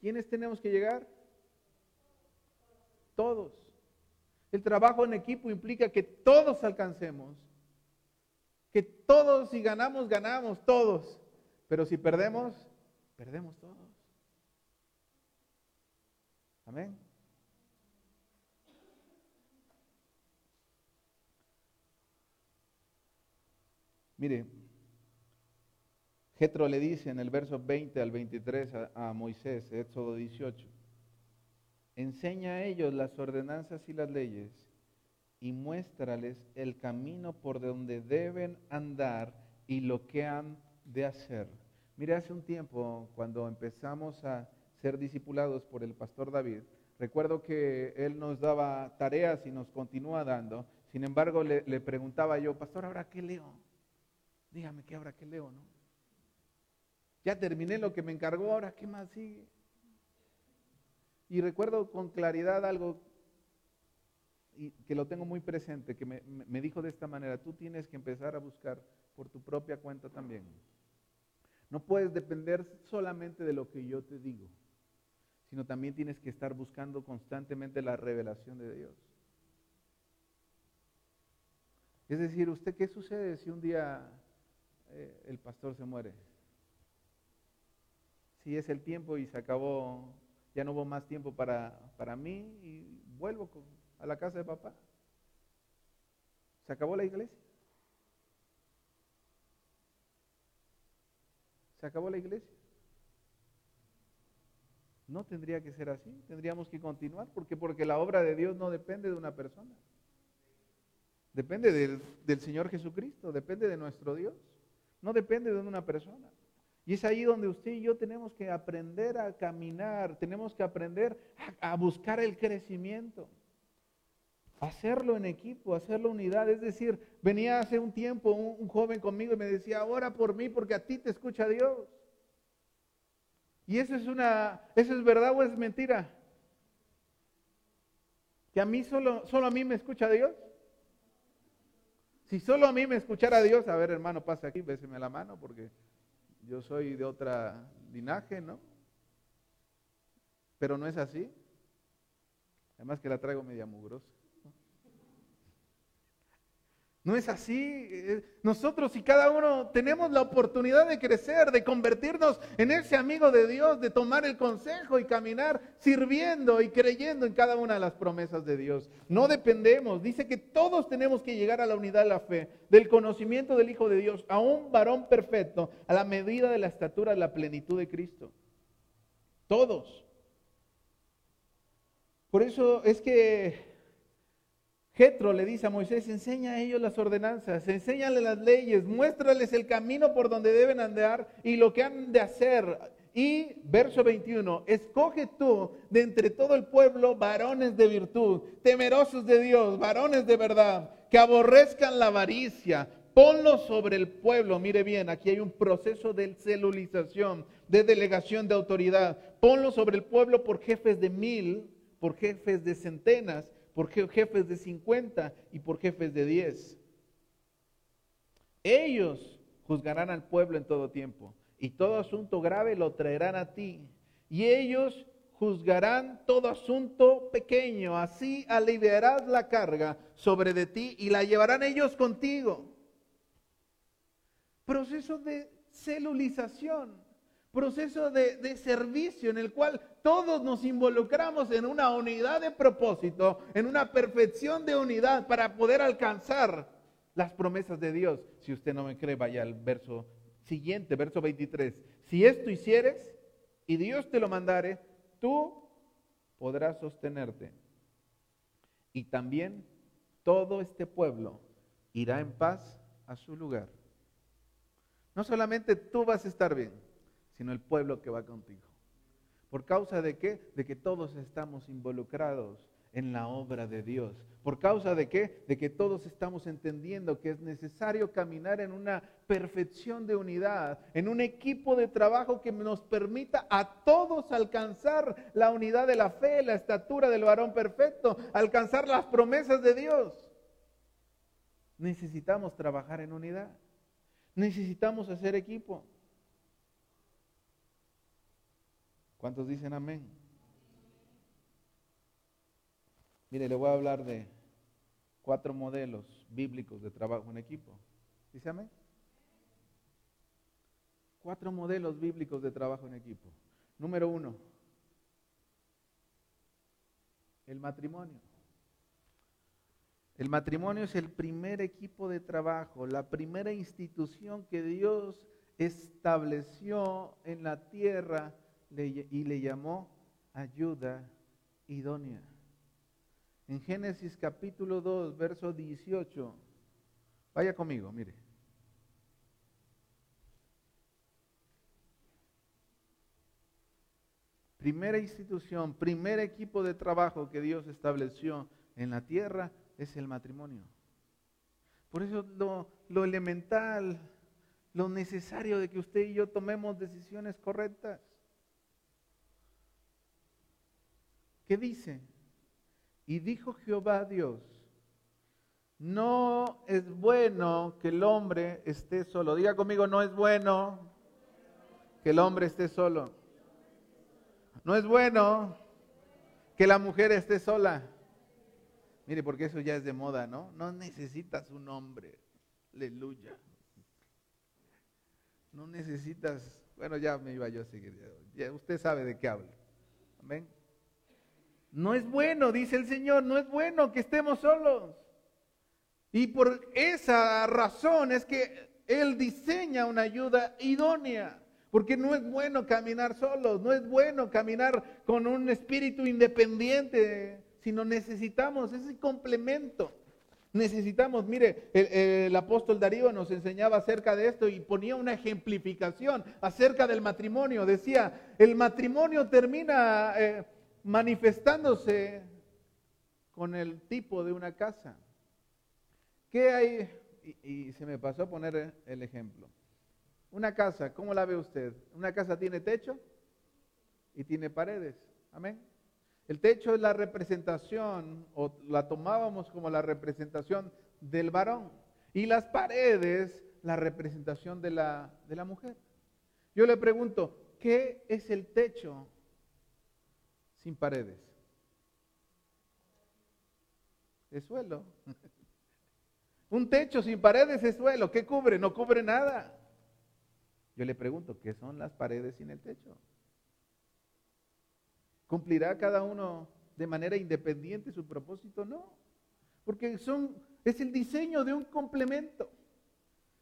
¿Quiénes tenemos que llegar? Todos. El trabajo en equipo implica que todos alcancemos que todos si ganamos, ganamos todos. Pero si perdemos, perdemos todos. Amén. Mire, Jetro le dice en el verso 20 al 23 a, a Moisés, Éxodo 18, enseña a ellos las ordenanzas y las leyes y muéstrales el camino por donde deben andar y lo que han de hacer. Mire, hace un tiempo, cuando empezamos a ser discipulados por el pastor David, recuerdo que él nos daba tareas y nos continúa dando. Sin embargo, le, le preguntaba yo, pastor, ¿ahora qué leo? Dígame qué ahora qué leo, ¿no? Ya terminé lo que me encargó, ahora qué más sigue. Y recuerdo con claridad algo y que lo tengo muy presente, que me, me, dijo de esta manera, tú tienes que empezar a buscar por tu propia cuenta también. No puedes depender solamente de lo que yo te digo, sino también tienes que estar buscando constantemente la revelación de Dios. Es decir, ¿usted qué sucede si un día eh, el pastor se muere? Si es el tiempo y se acabó, ya no hubo más tiempo para, para mí y vuelvo a la casa de papá. Se acabó la iglesia. Se acabó la iglesia. No tendría que ser así, tendríamos que continuar, porque porque la obra de Dios no depende de una persona. Depende del, del Señor Jesucristo, depende de nuestro Dios, no depende de una persona. Y es ahí donde usted y yo tenemos que aprender a caminar, tenemos que aprender a, buscar el crecimiento, hacerlo en equipo, hacerlo unidad. Es decir, venía hace un tiempo un, joven conmigo y me decía, ora por mí porque a ti te escucha Dios. Y eso es una, eso es verdad o es mentira. Que a mí solo, solo a mí me escucha Dios. Si solo a mí me escuchara Dios, a ver hermano, pasa aquí, béseme la mano porque yo soy de otra linaje, ¿no? Pero no es así. Además que la traigo media mugrosa. No es así. Eh, nosotros y cada uno tenemos la oportunidad de crecer, de convertirnos en ese amigo de Dios, de tomar el consejo y caminar sirviendo y creyendo en cada una de las promesas de Dios. No dependemos. Dice que todos tenemos que llegar a la unidad de la fe, del conocimiento del Hijo de Dios, a un varón perfecto, a la medida de la estatura de la plenitud de Cristo. Todos. Por eso es que Jetro le dice a Moisés, enseña a ellos las ordenanzas, enséñale las leyes, muéstrales el camino por donde deben andar y lo que han de hacer. Y verso 21, escoge tú de entre todo el pueblo varones de virtud, temerosos de Dios, varones de verdad, que aborrezcan la avaricia, ponlos sobre el pueblo. Mire bien, aquí hay un proceso de celulización, de delegación de autoridad. Ponlos sobre el pueblo por jefes de mil, por jefes de centenas por jefes de 50 y por jefes de 10. Ellos juzgarán al pueblo en todo tiempo y todo asunto grave lo traerán a ti. Y ellos juzgarán todo asunto pequeño, así aliviarás la carga sobre de ti y la llevarán ellos contigo. Proceso de celulización proceso de, servicio en el cual todos nos involucramos en una unidad de propósito, en una perfección de unidad para poder alcanzar las promesas de Dios. Si usted no me cree, vaya al verso siguiente, verso 23. Si esto hicieres y Dios te lo mandare, tú podrás sostenerte. Y también todo este pueblo irá en paz a su lugar. No solamente tú vas a estar bien, sino el pueblo que va contigo. ¿Por causa de qué? De que todos estamos involucrados en la obra de Dios. ¿Por causa de qué? De que todos estamos entendiendo que es necesario caminar en una perfección de unidad, en un equipo de trabajo que nos permita a todos alcanzar la unidad de la fe, la estatura del varón perfecto, alcanzar las promesas de Dios. Necesitamos trabajar en unidad. Necesitamos hacer equipo. ¿Cuántos dicen amén? Mire, le voy a hablar de cuatro modelos bíblicos de trabajo en equipo. ¿Dice amén? Cuatro modelos bíblicos de trabajo en equipo. Número uno, el matrimonio. El matrimonio es el primer equipo de trabajo, la primera institución que Dios estableció en la tierra y le llamó ayuda idónea. En Génesis capítulo 2, verso 18, vaya conmigo, mire. Primera institución, primer equipo de trabajo que Dios estableció en la tierra es el matrimonio. Por eso lo, lo elemental, lo necesario de que usted y yo tomemos decisiones correctas. ¿Qué dice? Y dijo Jehová Dios, no es bueno que el hombre esté solo. Diga conmigo, no es bueno que el hombre esté solo. No es bueno que la mujer esté sola. Mire, porque eso ya es de moda, ¿no? No necesitas un hombre. Aleluya. No necesitas, bueno, ya me iba yo a seguir. Usted sabe de qué hablo. Amén. No es bueno, dice el Señor, no es bueno que estemos solos. Y por esa razón es que Él diseña una ayuda idónea. Porque no es bueno caminar solos, no es bueno caminar con un espíritu independiente, sino necesitamos ese complemento. Necesitamos, mire, el, apóstol Darío nos enseñaba acerca de esto y ponía una ejemplificación acerca del matrimonio. Decía, el matrimonio termina eh, manifestándose con el tipo de una casa. ¿Qué hay? Y, se me pasó a poner el ejemplo. Una casa, ¿cómo la ve usted? Una casa tiene techo y tiene paredes. Amén. El techo es la representación, o la tomábamos como la representación del varón, y las paredes la representación de la, de la mujer. Yo le pregunto, ¿qué es el techo sin paredes? Es suelo. Un techo sin paredes es suelo. ¿Qué cubre? No cubre nada. Yo le pregunto, ¿qué son las paredes sin el techo? ¿Cumplirá cada uno de manera independiente su propósito? No, porque son, es el diseño de un complemento.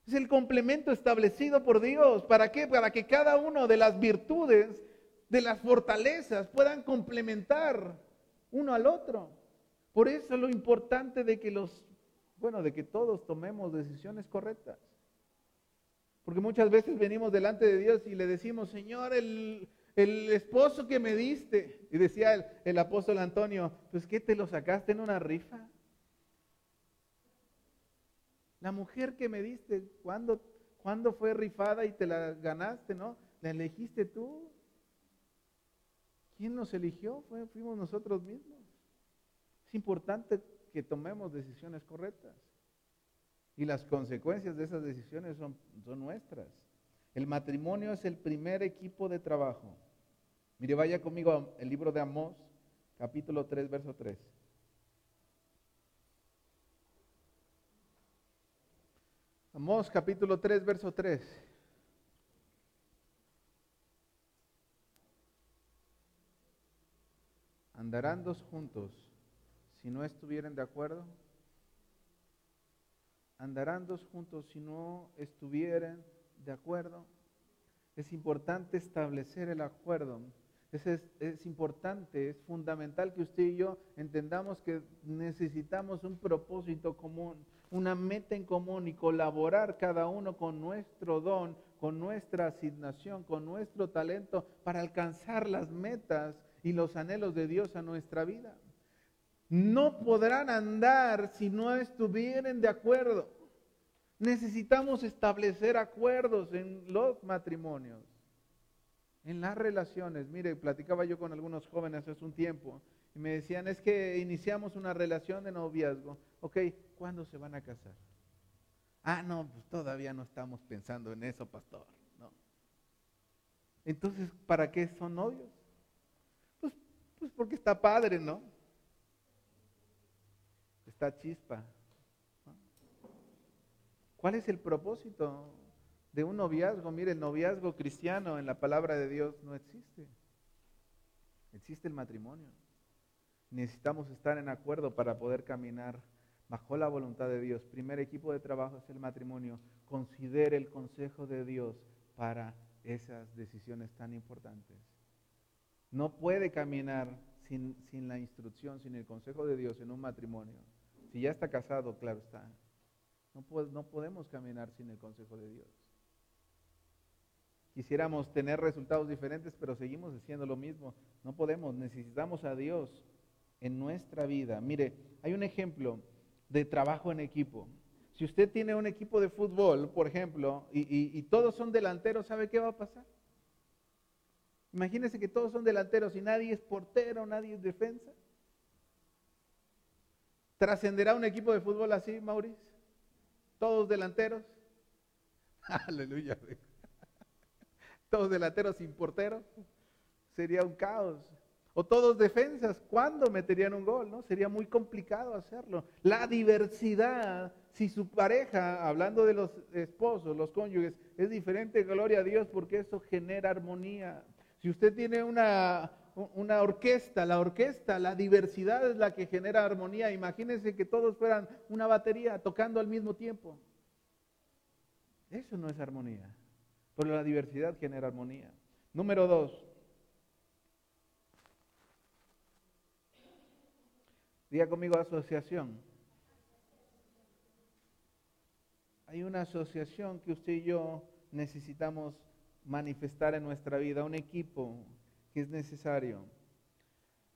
Es el complemento establecido por Dios. ¿Para qué? Para que cada uno de las virtudes, de las fortalezas, puedan complementar uno al otro. Por eso lo importante de que los, bueno, de que todos tomemos decisiones correctas. Porque muchas veces venimos delante de Dios y le decimos, Señor, el, el esposo que me diste. Y decía el, apóstol Antonio, pues ¿qué te lo sacaste en una rifa? La mujer que me diste, ¿cuándo, ¿cuándo fue rifada y te la ganaste, no? ¿La elegiste tú? ¿Quién nos eligió? fuimos nosotros mismos. Es importante que tomemos decisiones correctas. Y las consecuencias de esas decisiones son, son nuestras. El matrimonio es el primer equipo de trabajo. Mire, vaya conmigo al libro de Amós, capítulo 3, verso 3. Amós, capítulo 3, verso 3. ¿Andarán dos juntos si no estuvieran de acuerdo? ¿Andarán dos juntos si no estuvieran ¿De acuerdo? Es importante establecer el acuerdo. Es, es, importante, es fundamental que usted y yo entendamos que necesitamos un propósito común, una meta en común y colaborar cada uno con nuestro don, con nuestra asignación, con nuestro talento para alcanzar las metas y los anhelos de Dios a nuestra vida. No podrán andar si no estuvieran de acuerdo. Necesitamos establecer acuerdos en los matrimonios, en las relaciones. Mire, platicaba yo con algunos jóvenes hace un tiempo y me decían, es que iniciamos una relación de noviazgo. Ok, ¿cuándo se van a casar? Ah, no, pues todavía no estamos pensando en eso, pastor. No. Entonces, ¿para qué son novios? Pues, porque está padre, ¿no? Está chispa. ¿Cuál es el propósito de un noviazgo? Mire, el noviazgo cristiano en la palabra de Dios no existe. Existe el matrimonio. Necesitamos estar en acuerdo para poder caminar bajo la voluntad de Dios. Primer equipo de trabajo es el matrimonio. Considere el consejo de Dios para esas decisiones tan importantes. No puede caminar sin, sin la instrucción, sin el consejo de Dios en un matrimonio. Si ya está casado, claro está. No, podemos caminar sin el consejo de Dios. Quisiéramos tener resultados diferentes, pero seguimos haciendo lo mismo. No podemos, necesitamos a Dios en nuestra vida. Mire, hay un ejemplo de trabajo en equipo. Si usted tiene un equipo de fútbol, por ejemplo, y, y todos son delanteros, ¿sabe qué va a pasar? Imagínese que todos son delanteros y nadie es portero, nadie es defensa. ¿Trascenderá un equipo de fútbol así, Mauricio? Todos delanteros. Aleluya. Todos delanteros sin portero. Sería un caos. O todos defensas, ¿cuándo meterían un gol? ¿no? Sería muy complicado hacerlo. La diversidad, si su pareja, hablando de los esposos, los cónyuges, es diferente, gloria a Dios, porque eso genera armonía. Si usted tiene una, una orquesta, la orquesta, la diversidad es la que genera armonía. Imagínense que todos fueran una batería tocando al mismo tiempo. Eso no es armonía, pero la diversidad genera armonía. Número dos, Diga conmigo asociación. Hay una asociación que usted y yo necesitamos manifestar en nuestra vida, un equipo que es necesario.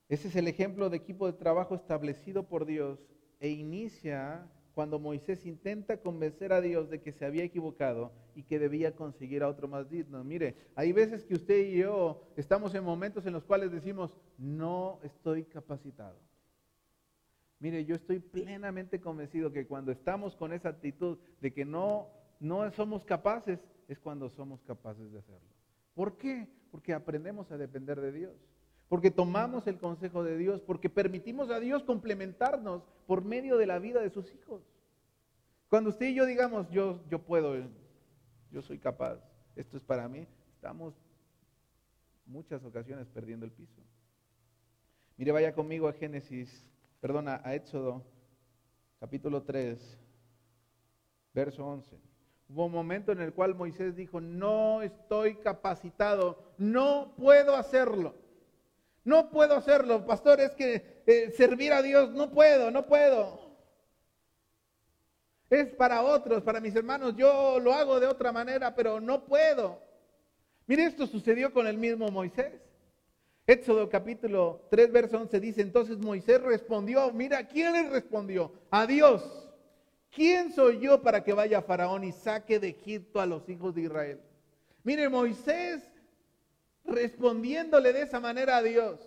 Ese es el ejemplo de equipo de trabajo establecido por Dios e inicia cuando Moisés intenta convencer a Dios de que se había equivocado y que debía conseguir a otro más digno. Mire, hay veces que usted y yo estamos en momentos en los cuales decimos, no estoy capacitado. Mire, yo estoy plenamente convencido que cuando estamos con esa actitud de que no, no somos capaces, es cuando somos capaces de hacerlo. ¿Por qué? Porque aprendemos a depender de Dios. Porque tomamos el consejo de Dios, porque permitimos a Dios complementarnos por medio de la vida de sus hijos. Cuando usted y yo digamos, yo, yo puedo, yo soy capaz, esto es para mí, estamos muchas ocasiones perdiendo el piso. Mire, vaya conmigo a Génesis perdona, a Éxodo, capítulo 3, verso 11. Hubo un momento en el cual Moisés dijo, no estoy capacitado, no puedo hacerlo. No puedo hacerlo, pastor, es que eh, servir a Dios, no puedo, no puedo. Es para otros, para mis hermanos, yo lo hago de otra manera, pero no puedo. Mire, esto sucedió con el mismo Moisés. Éxodo capítulo 3, verso 11 dice, entonces Moisés respondió, mira, ¿quién le respondió? A Dios. ¿Quién soy yo para que vaya Faraón y saque de Egipto a los hijos de Israel? Mire, Moisés respondiéndole de esa manera a Dios.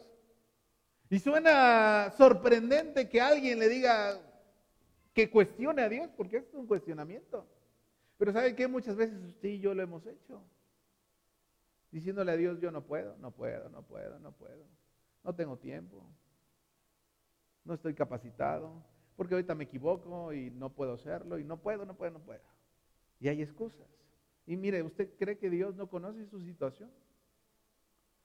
Y suena sorprendente que alguien le diga que cuestione a Dios, porque es un cuestionamiento. Pero ¿sabe qué? Muchas veces usted y yo lo hemos hecho diciéndole a Dios, yo no puedo, no puedo, no puedo, no puedo. No tengo tiempo. No estoy capacitado. Porque ahorita me equivoco y no puedo hacerlo y no puedo, no puedo, no puedo. Y hay excusas. Y mire, ¿usted cree que Dios no conoce su situación?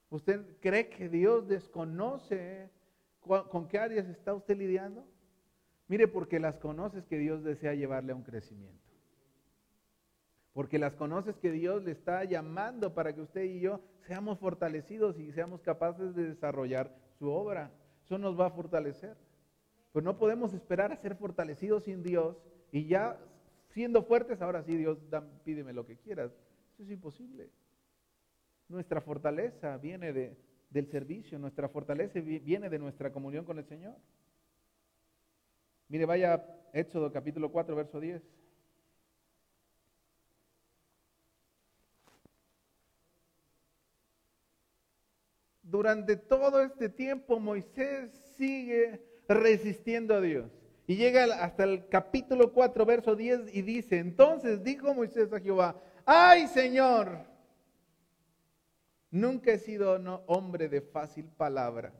¿Usted cree que Dios desconoce con qué áreas está usted lidiando? Mire, porque las conoces que Dios desea llevarle a un crecimiento porque las conoces que Dios le está llamando para que usted y yo seamos fortalecidos y seamos capaces de desarrollar su obra. Eso nos va a fortalecer. Pues no podemos esperar a ser fortalecidos sin Dios y ya siendo fuertes, ahora sí Dios, pídeme lo que quieras. Eso es imposible. Nuestra fortaleza viene de, del servicio, nuestra fortaleza viene de nuestra comunión con el Señor. Mire, vaya Éxodo capítulo 4, verso 10. durante todo este tiempo Moisés sigue resistiendo a Dios. Y llega hasta el capítulo 4, verso 10 y dice, entonces dijo Moisés a Jehová, ay Señor, nunca he sido hombre de fácil palabra.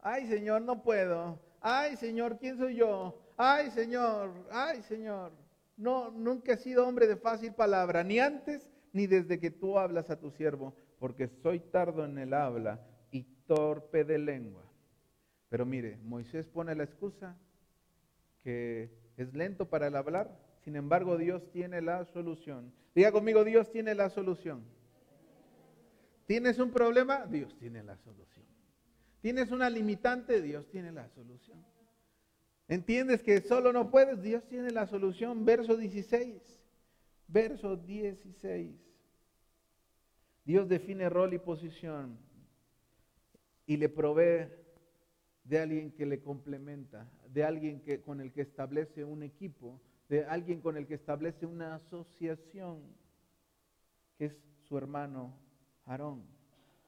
Ay Señor, no puedo. Ay Señor, ¿quién soy yo? Ay Señor, ay Señor. No, nunca he sido hombre de fácil palabra, ni antes ni desde que tú hablas a tu siervo porque soy tardo en el habla y torpe de lengua. Pero mire, Moisés pone la excusa que es lento para el hablar, sin embargo Dios tiene la solución. Diga conmigo, Dios tiene la solución. ¿Tienes un problema? Dios tiene la solución. ¿Tienes una limitante? Dios tiene la solución. ¿Entiendes que solo no puedes? Dios tiene la solución. Verso 16. Verso 16. Dios define rol y posición y le provee de alguien que le complementa, de alguien que, con el que establece un equipo, de alguien con el que establece una asociación, que es su hermano Aarón.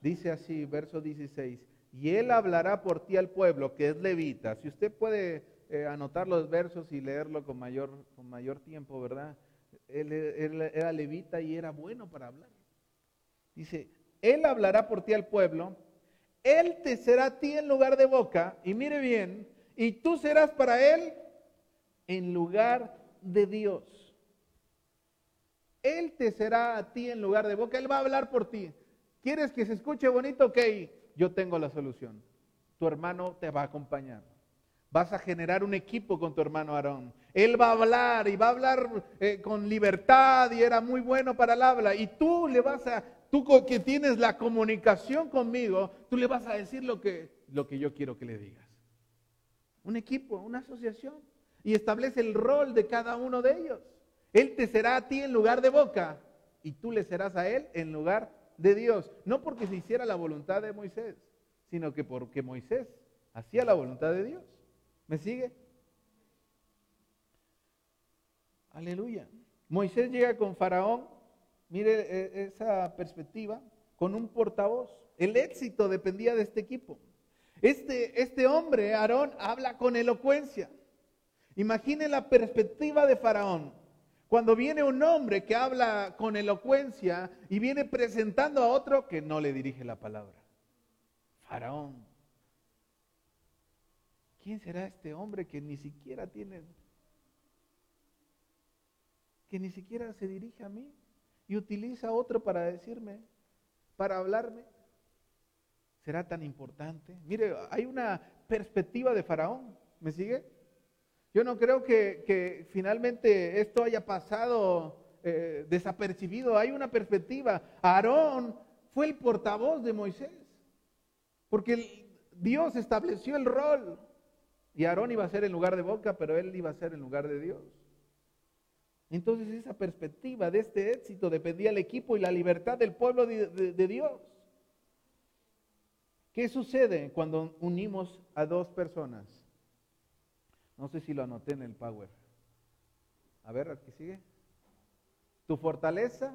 Dice así, verso 16, y él hablará por ti al pueblo, que es levita. Si usted puede eh, anotar los versos y leerlo con mayor, con mayor tiempo, ¿verdad? él era levita y era bueno para hablar. Dice, Él hablará por ti al pueblo Él te será a ti en lugar de boca, y mire bien, y tú serás para Él en lugar de Dios. Él te será a ti en lugar de boca, Él va a hablar por ti. ¿Quieres que se escuche bonito? Ok, yo tengo la solución. Tu hermano te va a acompañar. Vas a generar un equipo con tu hermano Aarón. Él va a hablar y va a hablar eh, con libertad y era muy bueno para el habla. Y tú le vas a, tú que tienes la comunicación conmigo, tú le vas a decir lo que, lo que yo quiero que le digas. Un equipo, una asociación. Y establece el rol de cada uno de ellos. Él te será a ti en lugar de boca y tú le serás a él en lugar de Dios. No porque se hiciera la voluntad de Moisés, sino que porque Moisés hacía la voluntad de Dios. ¿Me sigue? Aleluya. Moisés llega con Faraón, mire e, esa perspectiva, con un portavoz. El éxito dependía de este equipo. Este, este hombre, Aarón, habla con elocuencia. Imagine la perspectiva de Faraón. Cuando viene un hombre que habla con elocuencia y viene presentando a otro que no le dirige la palabra. Faraón. ¿Quién será este hombre que ni siquiera tiene que ni siquiera se dirige a mí y utiliza otro para decirme, para hablarme. ¿Será tan importante? Mire, hay una perspectiva de Faraón. ¿Me sigue? Yo no creo que, finalmente esto haya pasado eh, desapercibido. Hay una perspectiva. Aarón fue el portavoz de Moisés. Porque Dios estableció el rol. Y Aarón iba a ser en lugar de boca, pero él iba a ser en lugar de Dios. Entonces esa perspectiva de este éxito dependía del equipo y la libertad del pueblo de, Dios. ¿Qué sucede cuando unimos a dos personas? No sé si lo anoté en el Power. A ver, ¿qué sigue? Tu fortaleza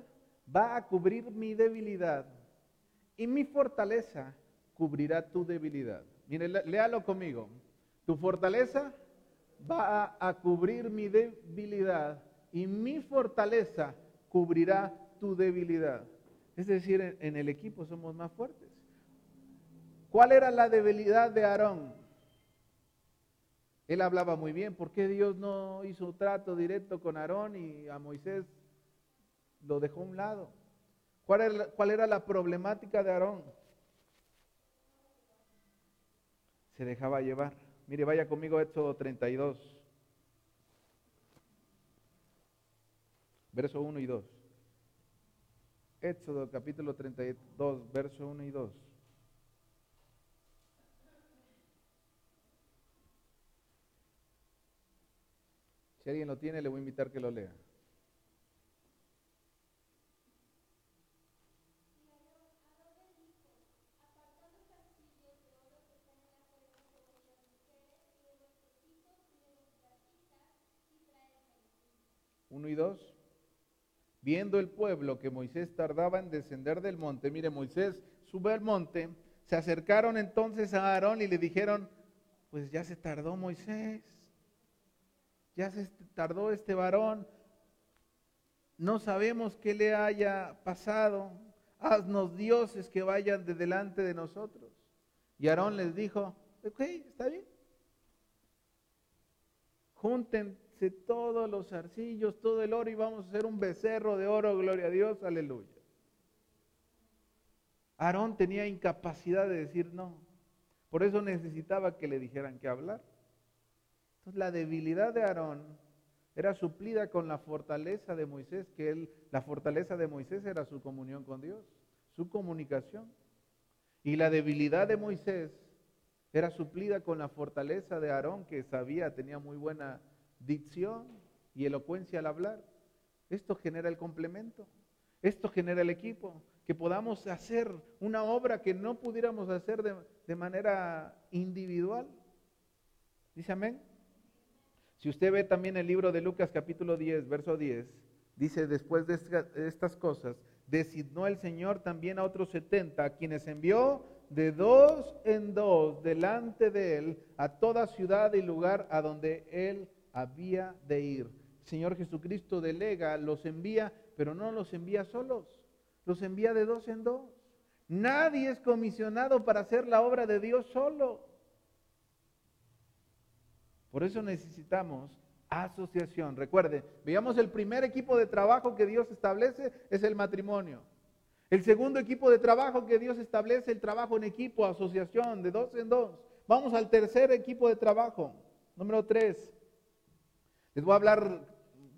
va a cubrir mi debilidad y mi fortaleza cubrirá tu debilidad. Mire, léalo conmigo. Tu fortaleza va a cubrir mi debilidad y mi fortaleza cubrirá tu debilidad. Es decir, en, el equipo somos más fuertes. ¿Cuál era la debilidad de Aarón? Él hablaba muy bien. ¿Por qué Dios no hizo trato directo con Aarón y a Moisés lo dejó a un lado? ¿Cuál era, cuál era la problemática de Aarón? Se dejaba llevar. Mire, vaya conmigo a Éxodo 32. Verso 1 y 2. Éxodo capítulo 32, verso 1 y 2. Si alguien lo tiene, le voy a invitar que lo lea. Uno y dos. Viendo el pueblo que Moisés tardaba en descender del monte, mire, Moisés sube al monte, se acercaron entonces a Aarón y le dijeron, pues ya se tardó Moisés, ya se tardó este varón, no sabemos qué le haya pasado, haznos dioses que vayan de delante de nosotros. Y Aarón les dijo, ok, está bien. Junten todos los arcillos, todo el oro y vamos a hacer un becerro de oro, gloria a Dios, aleluya. Aarón tenía incapacidad de decir no. Por eso necesitaba que le dijeran que hablar. Entonces la debilidad de Aarón era suplida con la fortaleza de Moisés, que él, la fortaleza de Moisés era su comunión con Dios, su comunicación. Y la debilidad de Moisés era suplida con la fortaleza de Aarón, que sabía, tenía muy buena dicción y elocuencia al hablar. Esto genera el complemento. Esto genera el equipo. Que podamos hacer una obra que no pudiéramos hacer de, manera individual. Dice amén. Si usted ve también el libro de Lucas capítulo 10, verso 10, dice, después de estas cosas, designó el Señor también a otros 70, a quienes envió de dos en dos delante de él a toda ciudad y lugar a donde él había de ir. Señor Jesucristo delega, los envía, pero no los envía solos, los envía de dos en dos. Nadie es comisionado para hacer la obra de Dios solo. Por eso necesitamos asociación. Recuerde, veamos el primer equipo de trabajo que Dios establece es el matrimonio. El segundo equipo de trabajo que Dios establece, el trabajo en equipo, asociación, de dos en dos. Vamos al tercer equipo de trabajo, número tres. Les voy a hablar,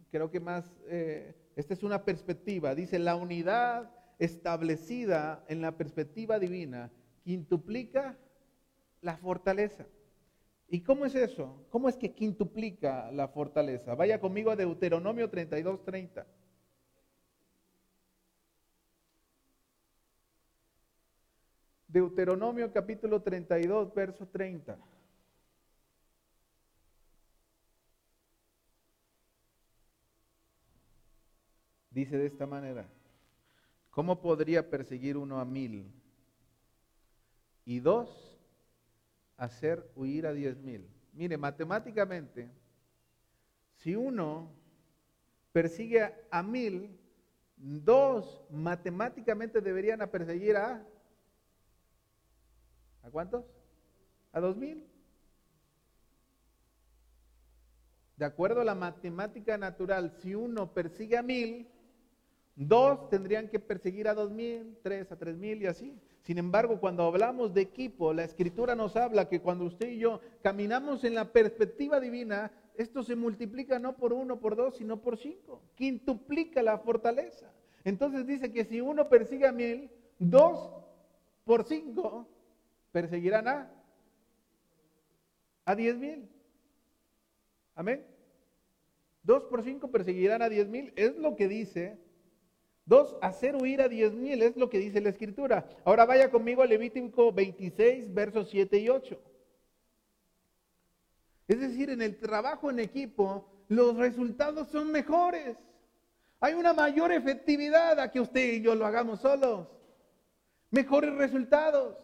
creo que más, eh, esta es una perspectiva. Dice, la unidad establecida en la perspectiva divina quintuplica la fortaleza. ¿Y cómo es eso? ¿Cómo es que quintuplica la fortaleza? Vaya conmigo a Deuteronomio 32, 30. Deuteronomio capítulo 32, verso 30. Dice de esta manera, ¿cómo podría perseguir uno a mil y dos hacer huir a diez mil? Mire, matemáticamente, si uno persigue a mil, dos matemáticamente deberían perseguir a ¿A cuántos? A dos mil. De acuerdo a la matemática natural, si uno persigue a mil, dos tendrían que perseguir a dos mil, tres a tres mil y así. Sin embargo, cuando hablamos de equipo, la escritura nos habla que cuando usted y yo caminamos en la perspectiva divina, esto se multiplica no por uno, por dos, sino por cinco. Quintuplica la fortaleza. Entonces dice que si uno persigue a mil, dos por cinco perseguirán a, a diez mil. Amén. Dos por cinco perseguirán a diez mil, es lo que dice. Dos, hacer huir a diez mil, es lo que dice la escritura. Ahora vaya conmigo a Levítico 26, versos 7 y 8. Es decir, en el trabajo en equipo, los resultados son mejores. Hay una mayor efectividad a que usted y yo lo hagamos solos. Mejores resultados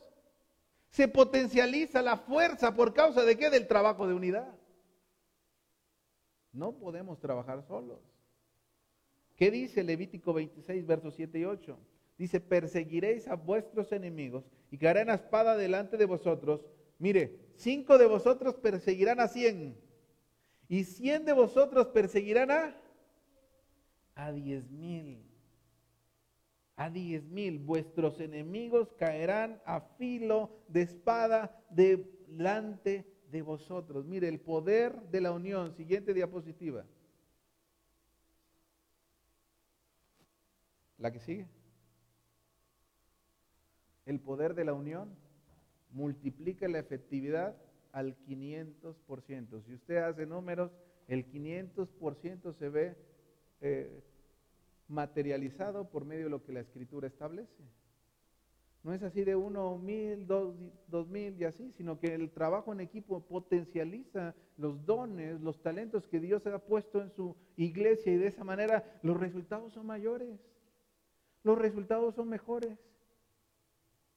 se potencializa la fuerza por causa de qué? Del trabajo de unidad. No podemos trabajar solos. ¿Qué dice Levítico 26, versos 7 y 8? Dice, perseguiréis a vuestros enemigos y caerán a espada delante de vosotros. Mire, cinco de vosotros perseguirán a cien y cien de vosotros perseguirán a, a diez mil a diez mil. Vuestros enemigos caerán a filo de espada delante de vosotros. Mire, el poder de la unión. Siguiente diapositiva. La que sigue. El poder de la unión multiplica la efectividad al 500%. Si usted hace números, el 500% se ve eh, materializado por medio de lo que la escritura establece. No es así de uno mil, dos, dos mil y así, sino que el trabajo en equipo potencializa los dones, los talentos que Dios ha puesto en su iglesia y de esa manera los resultados son mayores, los resultados son mejores.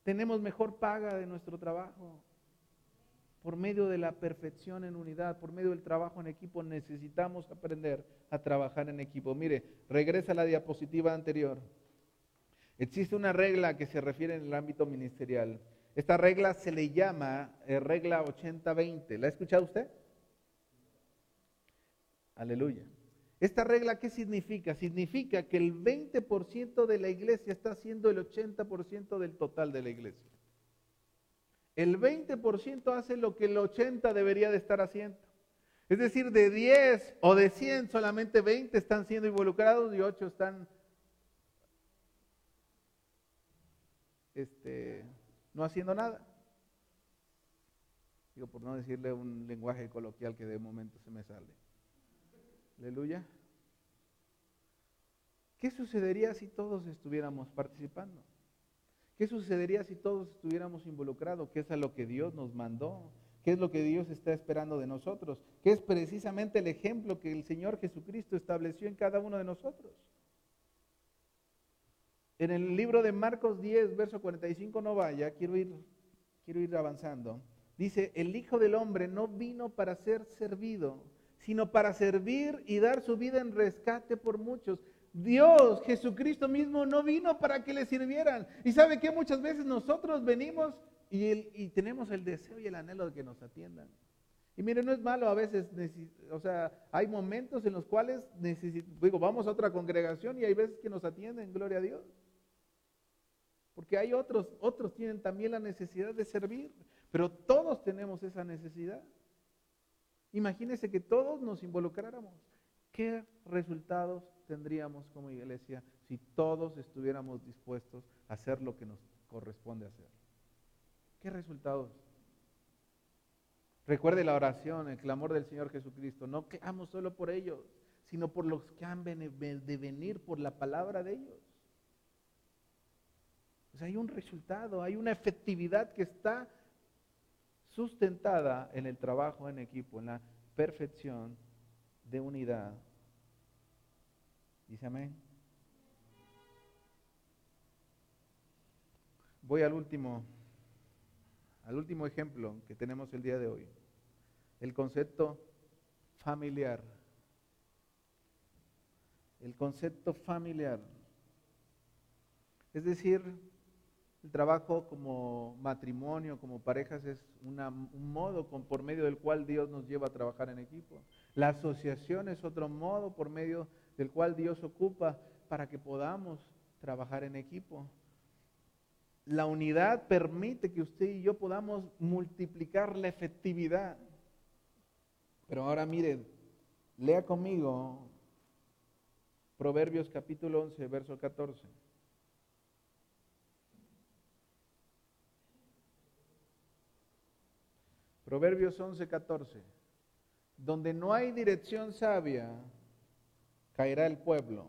Tenemos mejor paga de nuestro trabajo, por medio de la perfección en unidad, por medio del trabajo en equipo, necesitamos aprender a trabajar en equipo. Mire, regresa a la diapositiva anterior. Existe una regla que se refiere en el ámbito ministerial. Esta regla se le llama eh, regla 80-20. ¿La ha escuchado usted? Aleluya. ¿Esta regla qué significa? Significa que el 20% de la iglesia está haciendo el 80% del total de la iglesia. El 20% hace lo que el 80% debería de estar haciendo. Es decir, de 10 o de 100, solamente 20 están siendo involucrados y 8 están este, no haciendo nada. Digo, por no decirle un lenguaje coloquial que de momento se me sale. Aleluya. ¿Qué sucedería si todos estuviéramos participando? ¿Qué sucedería si todos estuviéramos involucrados? ¿Qué es a lo que Dios nos mandó? ¿Qué es lo que Dios está esperando de nosotros? ¿Qué es precisamente el ejemplo que el Señor Jesucristo estableció en cada uno de nosotros? En el libro de Marcos 10, verso 45, no vaya, quiero ir, quiero ir avanzando. Dice, el Hijo del Hombre no vino para ser servido, sino para servir y dar su vida en rescate por muchos. Dios, Jesucristo mismo, no vino para que le sirvieran. Y sabe que muchas veces nosotros venimos y, tenemos el deseo y el anhelo de que nos atiendan. Y mire, no es malo a veces, o sea, hay momentos en los cuales digo, vamos a otra congregación y hay veces que nos atienden, gloria a Dios. Porque hay otros, otros tienen también la necesidad de servir, pero todos tenemos esa necesidad. Imagínese que todos nos involucráramos. ¿Qué resultados tendríamos como iglesia si todos estuviéramos dispuestos a hacer lo que nos corresponde hacer? ¿Qué resultados? Recuerde la oración, el clamor del Señor Jesucristo. No quedamos solo por ellos, sino por los que han de venir por la palabra de ellos. O sea, hay un resultado, hay una efectividad que está sustentada en el trabajo en equipo, en la perfección de unidad. Dice amén. Voy al último al último ejemplo que tenemos el día de hoy, el concepto familiar. El concepto familiar. Es decir, el trabajo como matrimonio, como parejas, es un modo por medio del cual Dios nos lleva a trabajar en equipo. La asociación es otro modo por medio del cual Dios ocupa para que podamos trabajar en equipo. La unidad permite que usted y yo podamos multiplicar la efectividad. Pero ahora miren, lea conmigo Proverbios capítulo 11, verso 14. Proverbios 11, 14. Donde no hay dirección sabia, caerá el pueblo.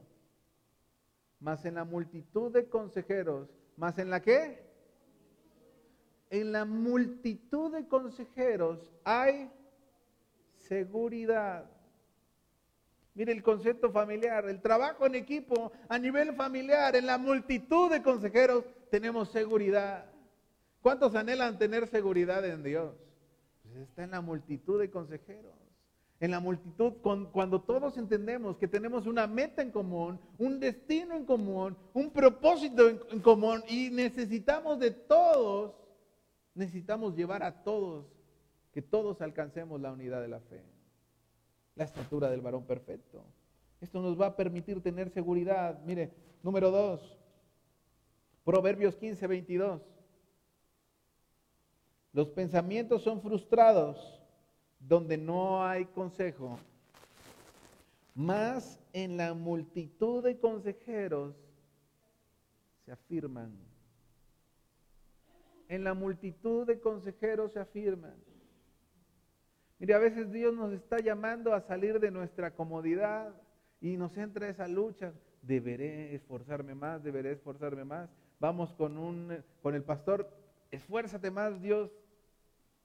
Mas en la multitud de consejeros ¿Más en la qué? En la multitud de consejeros hay seguridad. Mire el concepto familiar, el trabajo en equipo a nivel familiar, en la multitud de consejeros tenemos seguridad. ¿Cuántos anhelan tener seguridad en Dios? Pues está en la multitud de consejeros en la multitud, cuando todos entendemos que tenemos una meta en común, un destino en común, un propósito en, común y necesitamos de todos, necesitamos llevar a todos, que todos alcancemos la unidad de la fe, la estatura del varón perfecto. Esto nos va a permitir tener seguridad. Mire, número dos, Proverbios 15, 22. Los pensamientos son frustrados donde no hay consejo, más en la multitud de consejeros se afirman. En la multitud de consejeros se afirman. Mire, a veces Dios nos está llamando a salir de nuestra comodidad y nos entra esa lucha. Deberé esforzarme más, deberé esforzarme más. Vamos con, un, con el pastor, esfuérzate más, Dios,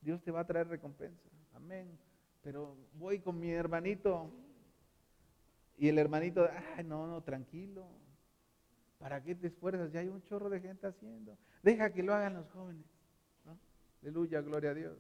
Dios te va a traer recompensa. Amén. Pero voy con mi hermanito y el hermanito, ay, no, no, tranquilo. ¿Para qué te esfuerzas? Ya hay un chorro de gente haciendo. Deja que lo hagan los jóvenes. Aleluya, gloria a Dios.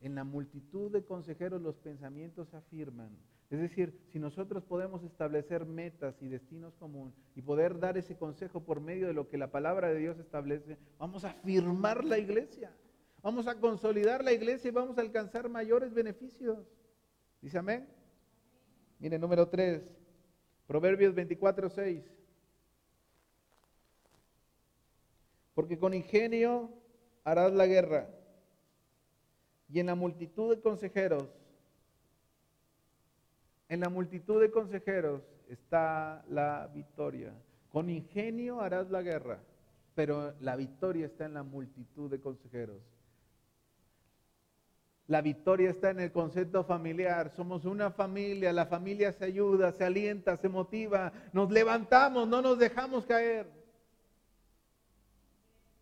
En la multitud de consejeros los pensamientos afirman. Es decir, si nosotros podemos establecer metas y destinos comunes y poder dar ese consejo por medio de lo que la palabra de Dios establece, vamos a afirmar la iglesia. Vamos a consolidar la iglesia y vamos a alcanzar mayores beneficios. Dice amén. Mire, número 3, Proverbios 24, 6. Porque con ingenio harás la guerra y en la multitud de consejeros, en la multitud de consejeros está la victoria. Con ingenio harás la guerra, pero la victoria está en la multitud de consejeros. La victoria está en el concepto familiar. Somos una familia, la familia se ayuda, se alienta, se motiva, nos levantamos, no nos dejamos caer.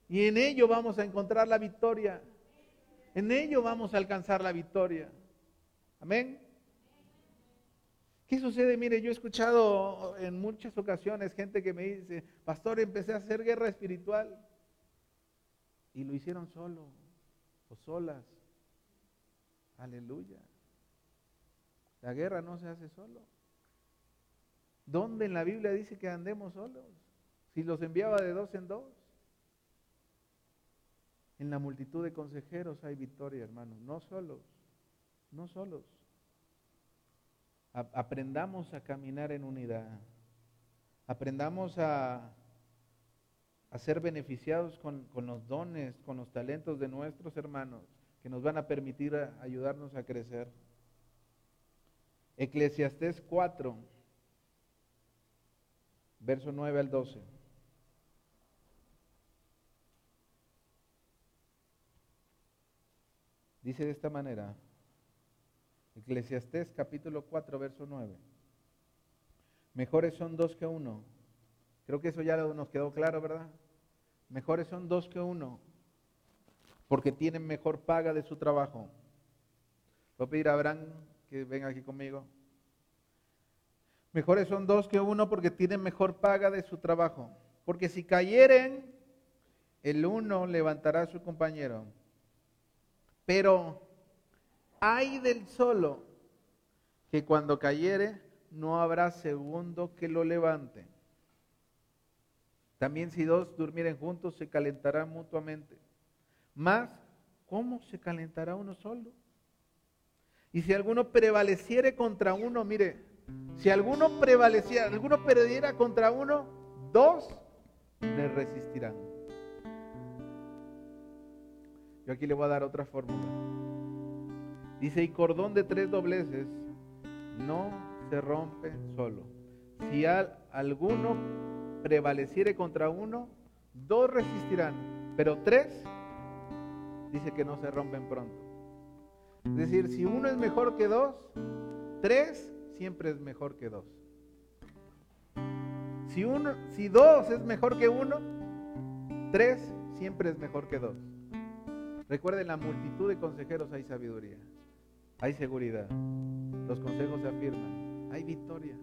Y en ello vamos a encontrar la victoria. En ello vamos a alcanzar la victoria. Amén. ¿Qué sucede? Mire, yo he escuchado en muchas ocasiones gente que me dice, pastor, empecé a hacer guerra espiritual. Y lo hicieron solo o solas. Aleluya. La guerra no se hace solo. ¿Dónde en la Biblia dice que andemos solos? Si los enviaba de dos en dos. En la multitud de consejeros hay victoria, hermano. No solos, no solos. Aprendamos a caminar en unidad. Aprendamos a, ser beneficiados con, con, los dones, con los talentos de nuestros hermanos, que nos van a permitir ayudarnos a crecer. Eclesiastés 4, verso 9 al 12. Dice de esta manera, Eclesiastés capítulo 4, verso 9. Mejores son dos que uno. Creo que eso ya nos quedó claro, ¿verdad? Mejores son dos que uno, porque tienen mejor paga de su trabajo. Voy a pedir a Abraham que venga aquí conmigo. Mejores son dos que uno porque tienen mejor paga de su trabajo. Porque si cayeren, el uno levantará a su compañero. Pero hay del solo que cuando cayere no habrá segundo que lo levante. También si dos durmieren juntos se calentarán mutuamente. Más, ¿cómo se calentará uno solo? Y si alguno prevaleciere contra uno, mire, si alguno prevaleciera, alguno perdiera contra uno, dos le resistirán. Yo aquí le voy a dar otra fórmula. Dice, y cordón de tres dobleces no se rompe solo. Si alguno prevaleciere contra uno, dos resistirán, pero tres dice que no se rompen pronto. Es decir, si uno es mejor que dos, tres siempre es mejor que dos. Si, uno, si dos es mejor que uno, tres siempre es mejor que dos. Recuerden, la multitud de consejeros hay sabiduría, hay seguridad, los consejos se afirman, hay victoria.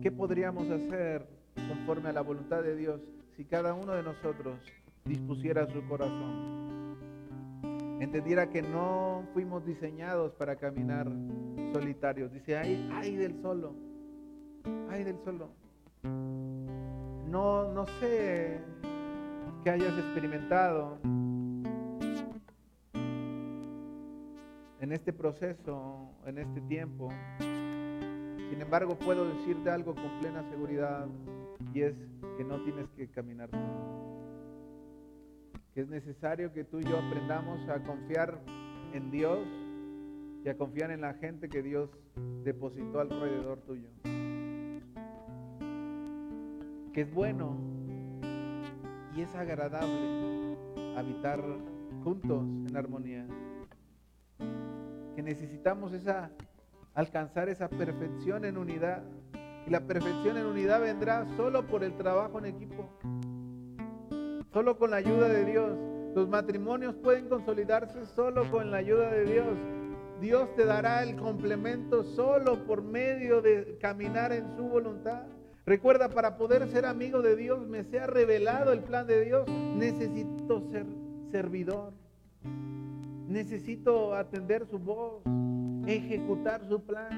¿Qué podríamos hacer conforme a la voluntad de Dios si cada uno de nosotros dispusiera su corazón? Entendiera que no fuimos diseñados para caminar solitarios. Dice, ay, ay del solo, ay del solo. No, no sé que hayas experimentado en este proceso, en este tiempo. Sin embargo, puedo decirte algo con plena seguridad y es que no tienes que caminar solo. Que es necesario que tú y yo aprendamos a confiar en Dios y a confiar en la gente que Dios depositó alrededor tuyo. Que es bueno y es agradable habitar juntos en armonía. Que necesitamos esa alcanzar esa perfección en unidad. Y la perfección en unidad vendrá solo por el trabajo en equipo. Solo con la ayuda de Dios. Los matrimonios pueden consolidarse solo con la ayuda de Dios. Dios te dará el complemento solo por medio de caminar en su voluntad. Recuerda, para poder ser amigo de Dios, me sea revelado el plan de Dios, necesito ser servidor. Necesito atender su voz, ejecutar su plan.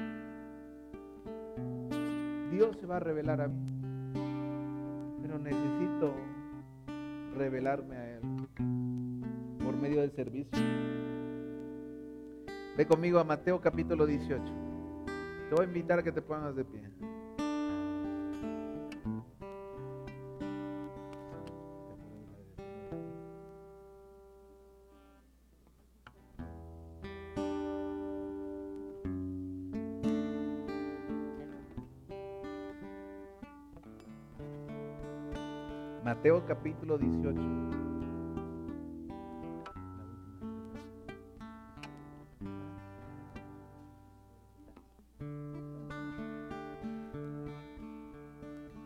Dios se va a revelar a mí, pero necesito revelarme a Él por medio del servicio. Ve conmigo a Mateo capítulo 18. Te voy a invitar a que te pongas de pie. Mateo capítulo 18.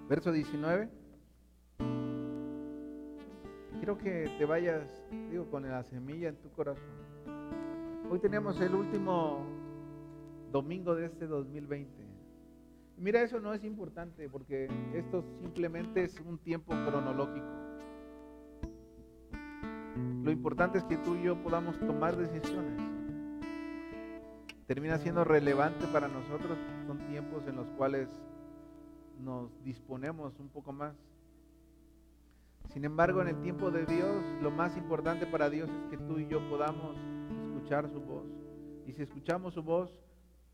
Verso 19. Quiero que te vayas, digo, con la semilla en tu corazón. Hoy tenemos el último domingo de este 2020. Mira, eso no es importante porque esto simplemente es un tiempo cronológico. Lo importante es que tú y yo podamos tomar decisiones. termina siendo relevante para nosotros, son tiempos en los cuales nos disponemos un poco más. Sin embargo, en el tiempo de Dios, lo más importante para Dios es que tú y yo podamos escuchar su voz. Y si escuchamos su voz,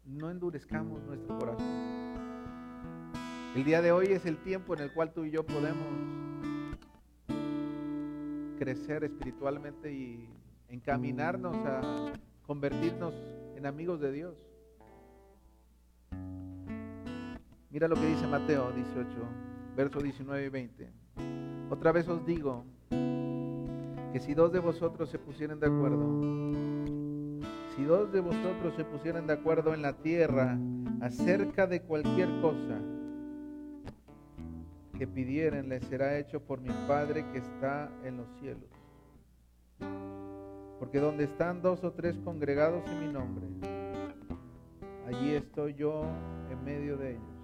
no endurezcamos nuestro corazón. El día de hoy es el tiempo en el cual tú y yo podemos crecer espiritualmente y encaminarnos a convertirnos en amigos de Dios. Mira lo que dice Mateo 18, versos 19 y 20. Otra vez os digo que si dos de vosotros se pusieran de acuerdo, si dos de vosotros se pusieran de acuerdo en la tierra acerca de cualquier cosa que pidieran, les será hecho por mi Padre que está en los cielos. Porque donde están dos o tres congregados en mi nombre, allí estoy yo en medio de ellos.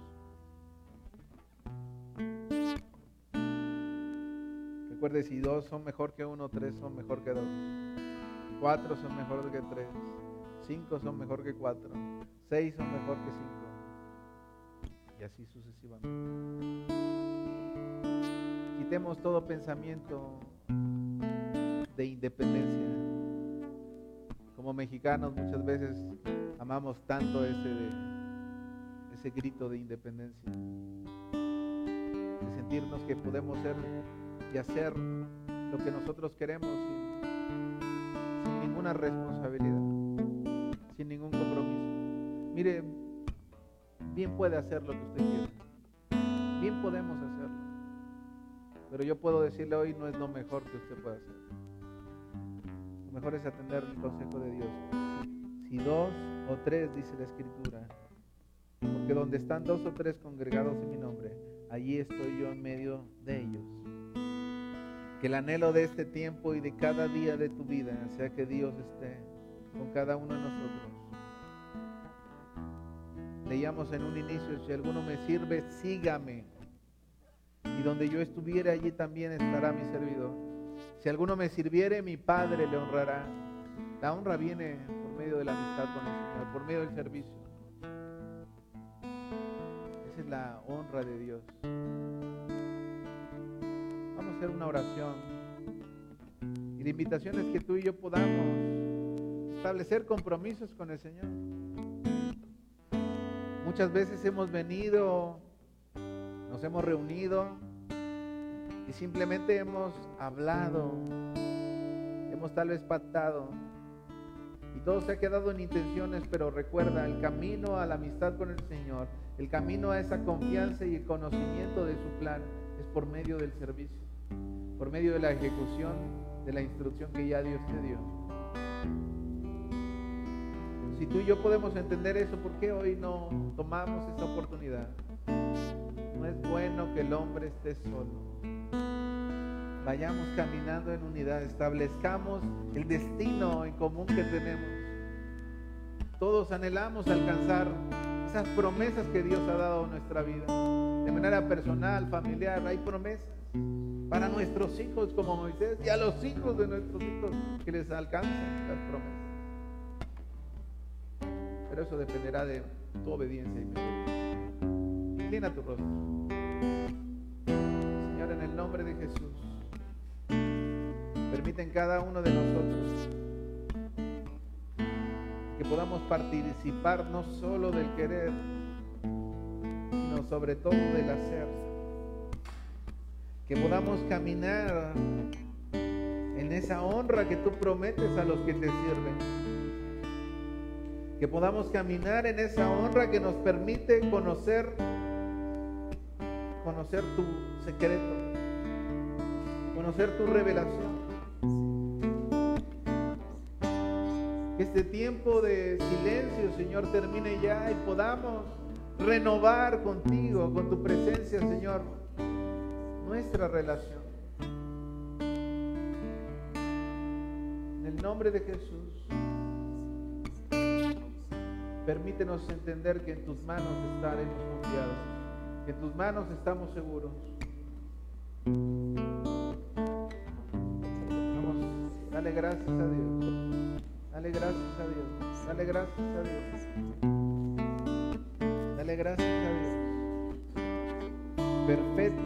Recuerde, si dos son mejor que uno, tres son mejor que dos. Cuatro son mejor que tres. Cinco son mejor que cuatro. Seis son mejor que cinco. Y así sucesivamente. Quitemos todo pensamiento de independencia. Como mexicanos muchas veces amamos tanto ese, ese grito de independencia. De sentirnos que podemos ser y hacer lo que nosotros queremos sin, ninguna responsabilidad, sin ningún compromiso. Mire, bien puede hacer lo que usted quiera, bien podemos hacerlo, pero yo puedo decirle hoy no es lo mejor que usted puede hacer. Lo mejor es atender el consejo de Dios. Si dos o tres, dice la Escritura, porque donde están dos o tres congregados en mi nombre, allí estoy yo en medio de ellos. Que el anhelo de este tiempo y de cada día de tu vida sea que Dios esté con cada uno de nosotros. Leíamos en un inicio, si alguno me sirve, sígame. Donde yo estuviera, allí también estará mi servidor. Si alguno me sirviere, mi Padre le honrará. La honra viene por medio de la amistad con el Señor, por medio del servicio. Esa es la honra de Dios una oración. Y la invitación es que tú y yo podamos establecer compromisos con el Señor. Muchas veces hemos venido, nos hemos reunido y simplemente hemos hablado, hemos tal vez pactado y todo se ha quedado en intenciones, pero recuerda, el camino a la amistad con el Señor, el camino a esa confianza y el conocimiento de su plan es por medio del servicio por medio de la ejecución de la instrucción que ya Dios te dio. Si tú y yo podemos entender eso, ¿por qué hoy no tomamos esa oportunidad? No es bueno que el hombre esté solo. Vayamos caminando en unidad, establezcamos el destino en común que tenemos. Todos anhelamos alcanzar esas promesas que Dios ha dado a nuestra vida. De manera personal, familiar, hay promesas para nuestros hijos como Moisés y a los hijos de nuestros hijos que les alcancen las promesas. Pero eso dependerá de tu obediencia y mi. Inclina tu rostro. Señor, en el nombre de Jesús, permiten cada uno de nosotros que podamos participar no solo del querer, sino sobre todo del hacer que podamos caminar en esa honra que tú prometes a los que te sirven. Que podamos caminar en esa honra que nos permite conocer conocer tu secreto, conocer tu revelación. Que este tiempo de silencio, Señor, termine ya y podamos renovar contigo, con tu presencia, Señor nuestra relación. En el nombre de Jesús, permítenos entender que en tus manos estaremos confiados, que en tus manos estamos seguros. Vamos, dale gracias a Dios. Dale gracias a Dios. Dale gracias a Dios. Dale gracias a Dios. Perfecto.